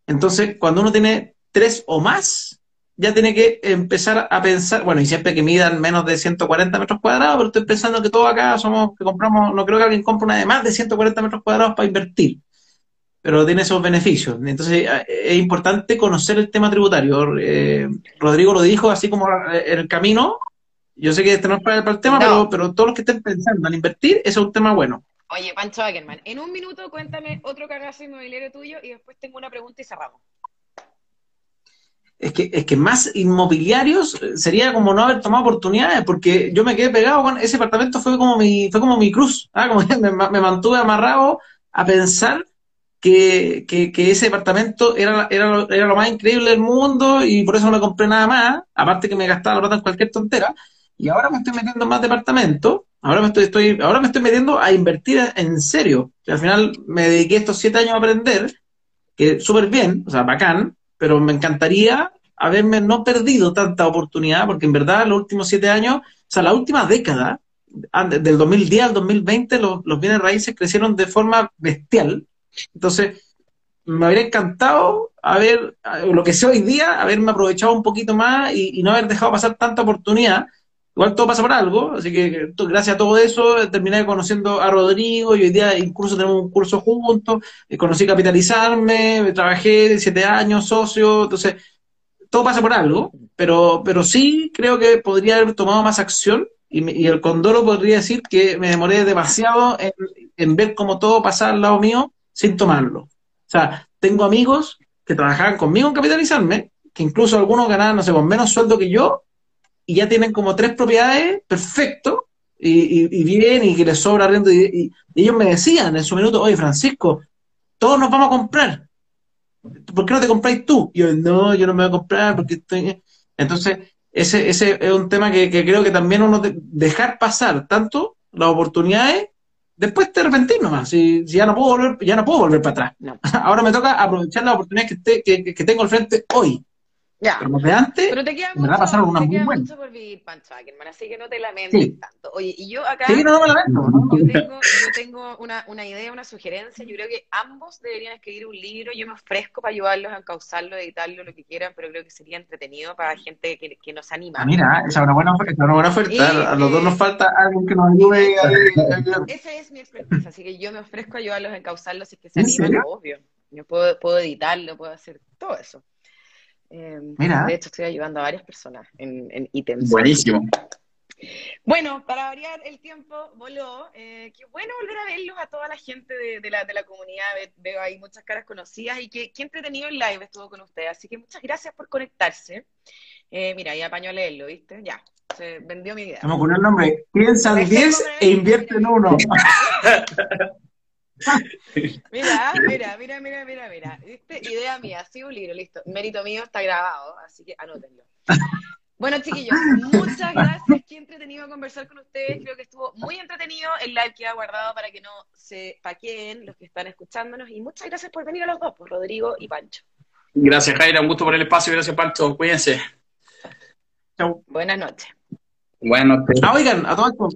Entonces, cuando uno tiene tres o más, ya tiene que empezar a pensar, bueno, y siempre que midan menos de 140 metros cuadrados, pero estoy pensando que todos acá somos, que compramos, no creo que alguien compre una de más de 140 metros cuadrados para invertir, pero tiene esos beneficios. Entonces, eh, es importante conocer el tema tributario. Eh, Rodrigo lo dijo así como eh, en el camino. Yo sé que este no es para, el tema, No. pero, pero todos los que estén pensando en invertir, ese es un tema bueno. Oye, Pancho Ackerman, en un minuto cuéntame otro cagazo inmobiliario tuyo y después tengo una pregunta y cerramos. Es que, es que más inmobiliarios sería como no haber tomado oportunidades, porque yo me quedé pegado con ese apartamento, fue como mi, fue como mi cruz, ¿ah? como me mantuve amarrado a pensar que, que, ese departamento era, era, lo- era lo más increíble del mundo y por eso no me compré nada más, aparte que me gastaba la plata en cualquier tontera, y ahora me estoy metiendo en más departamentos, ahora me estoy, estoy, ahora me estoy metiendo a invertir en serio, que al final me dediqué estos siete años a aprender, que súper bien, o sea, bacán, pero me encantaría haberme no perdido tanta oportunidad, porque en verdad los últimos siete años, o sea, la última década, del 2010 al 2020, los, los bienes raíces crecieron de forma bestial. Entonces, me habría encantado haber, lo que sé hoy día, haberme aprovechado un poquito más y, no haber dejado pasar tanta oportunidad. Igual todo pasa por algo, así que gracias a todo eso terminé conociendo a Rodrigo y hoy día incluso tenemos un curso juntos, eh, conocí Capitalizarme, trabajé siete años, socio, entonces todo pasa por algo, pero, pero sí creo que podría haber tomado más acción y, me- y el Condoro podría decir que me demoré demasiado en, en ver cómo todo pasaba al lado mío sin tomarlo. O sea, tengo amigos que trabajaban conmigo en Capitalizarme, que incluso algunos ganaban, no sé, con menos sueldo que yo, y ya tienen como tres propiedades, perfecto, y, y- bien, y que les sobra y- y ellos me decían en su minuto, oye, Francisco, todos nos vamos a comprar. ¿Por qué no te compráis tú? Y yo, no, yo no me voy a comprar porque estoy... Entonces, ese, ese es un tema que, que creo que también uno de- dejar pasar tanto las oportunidades, después te arrepentir nomás. Si, si ya no puedo volver, ya no puedo volver para atrás. No. Ahora me toca aprovechar las oportunidades que, te- que, que tengo al frente hoy. Ya. Pero los de antes, Pero te queda en verdad mucho, pasaron una te muy queda buena. mucho por vivir, Pancho Ackerman, así que no te lamentes Sí. tanto. Oye, y yo acá sí, no, no me la vendo, ¿no? yo tengo, yo tengo una, una idea, una sugerencia. Yo creo que ambos deberían escribir un libro. Yo me ofrezco para ayudarlos a encauzarlo, editarlo, lo que quieran, pero creo que sería entretenido para gente que, que nos anima. Ah, mira, esa es una buena oferta, una buena oferta. Y, a los dos eh, nos falta alguien que nos ayude Esa es mi expertise, así que yo me ofrezco a ayudarlos a encauzarlo si es que se ¿En animan, obvio. Yo puedo, puedo editarlo, puedo hacer todo eso. Eh, Mira. De hecho, estoy ayudando a varias personas en, en ítems. buenísimo. Bueno, para variar el tiempo voló. Eh, qué bueno volver a verlos a toda la gente de, de la, de la comunidad. Ve- Veo ahí muchas caras conocidas y qué, qué entretenido el live estuvo con ustedes. Así que muchas gracias por conectarse. Eh, mira, ya apañó a leerlo, ¿viste? Ya, se vendió mi idea. Me ocurrió el nombre. Piensan Dejé 10 como e invierte en uno. Mira, mira, mira, mira, mira, mira. ¿Viste? Idea mía, sí, un libro, listo. Mérito mío está grabado, así que anótenlo. Bueno, chiquillos, muchas gracias. Qué entretenido conversar con ustedes. Creo que estuvo muy entretenido. El live queda guardado para que no se paqueen los que están escuchándonos. Y muchas gracias por venir a los dos, por Rodrigo y Pancho. Gracias, Jaira. Un gusto por el espacio. Gracias, Pancho. Cuídense. Chau. Buenas noches. Bueno, Ah, oigan, a todo esto,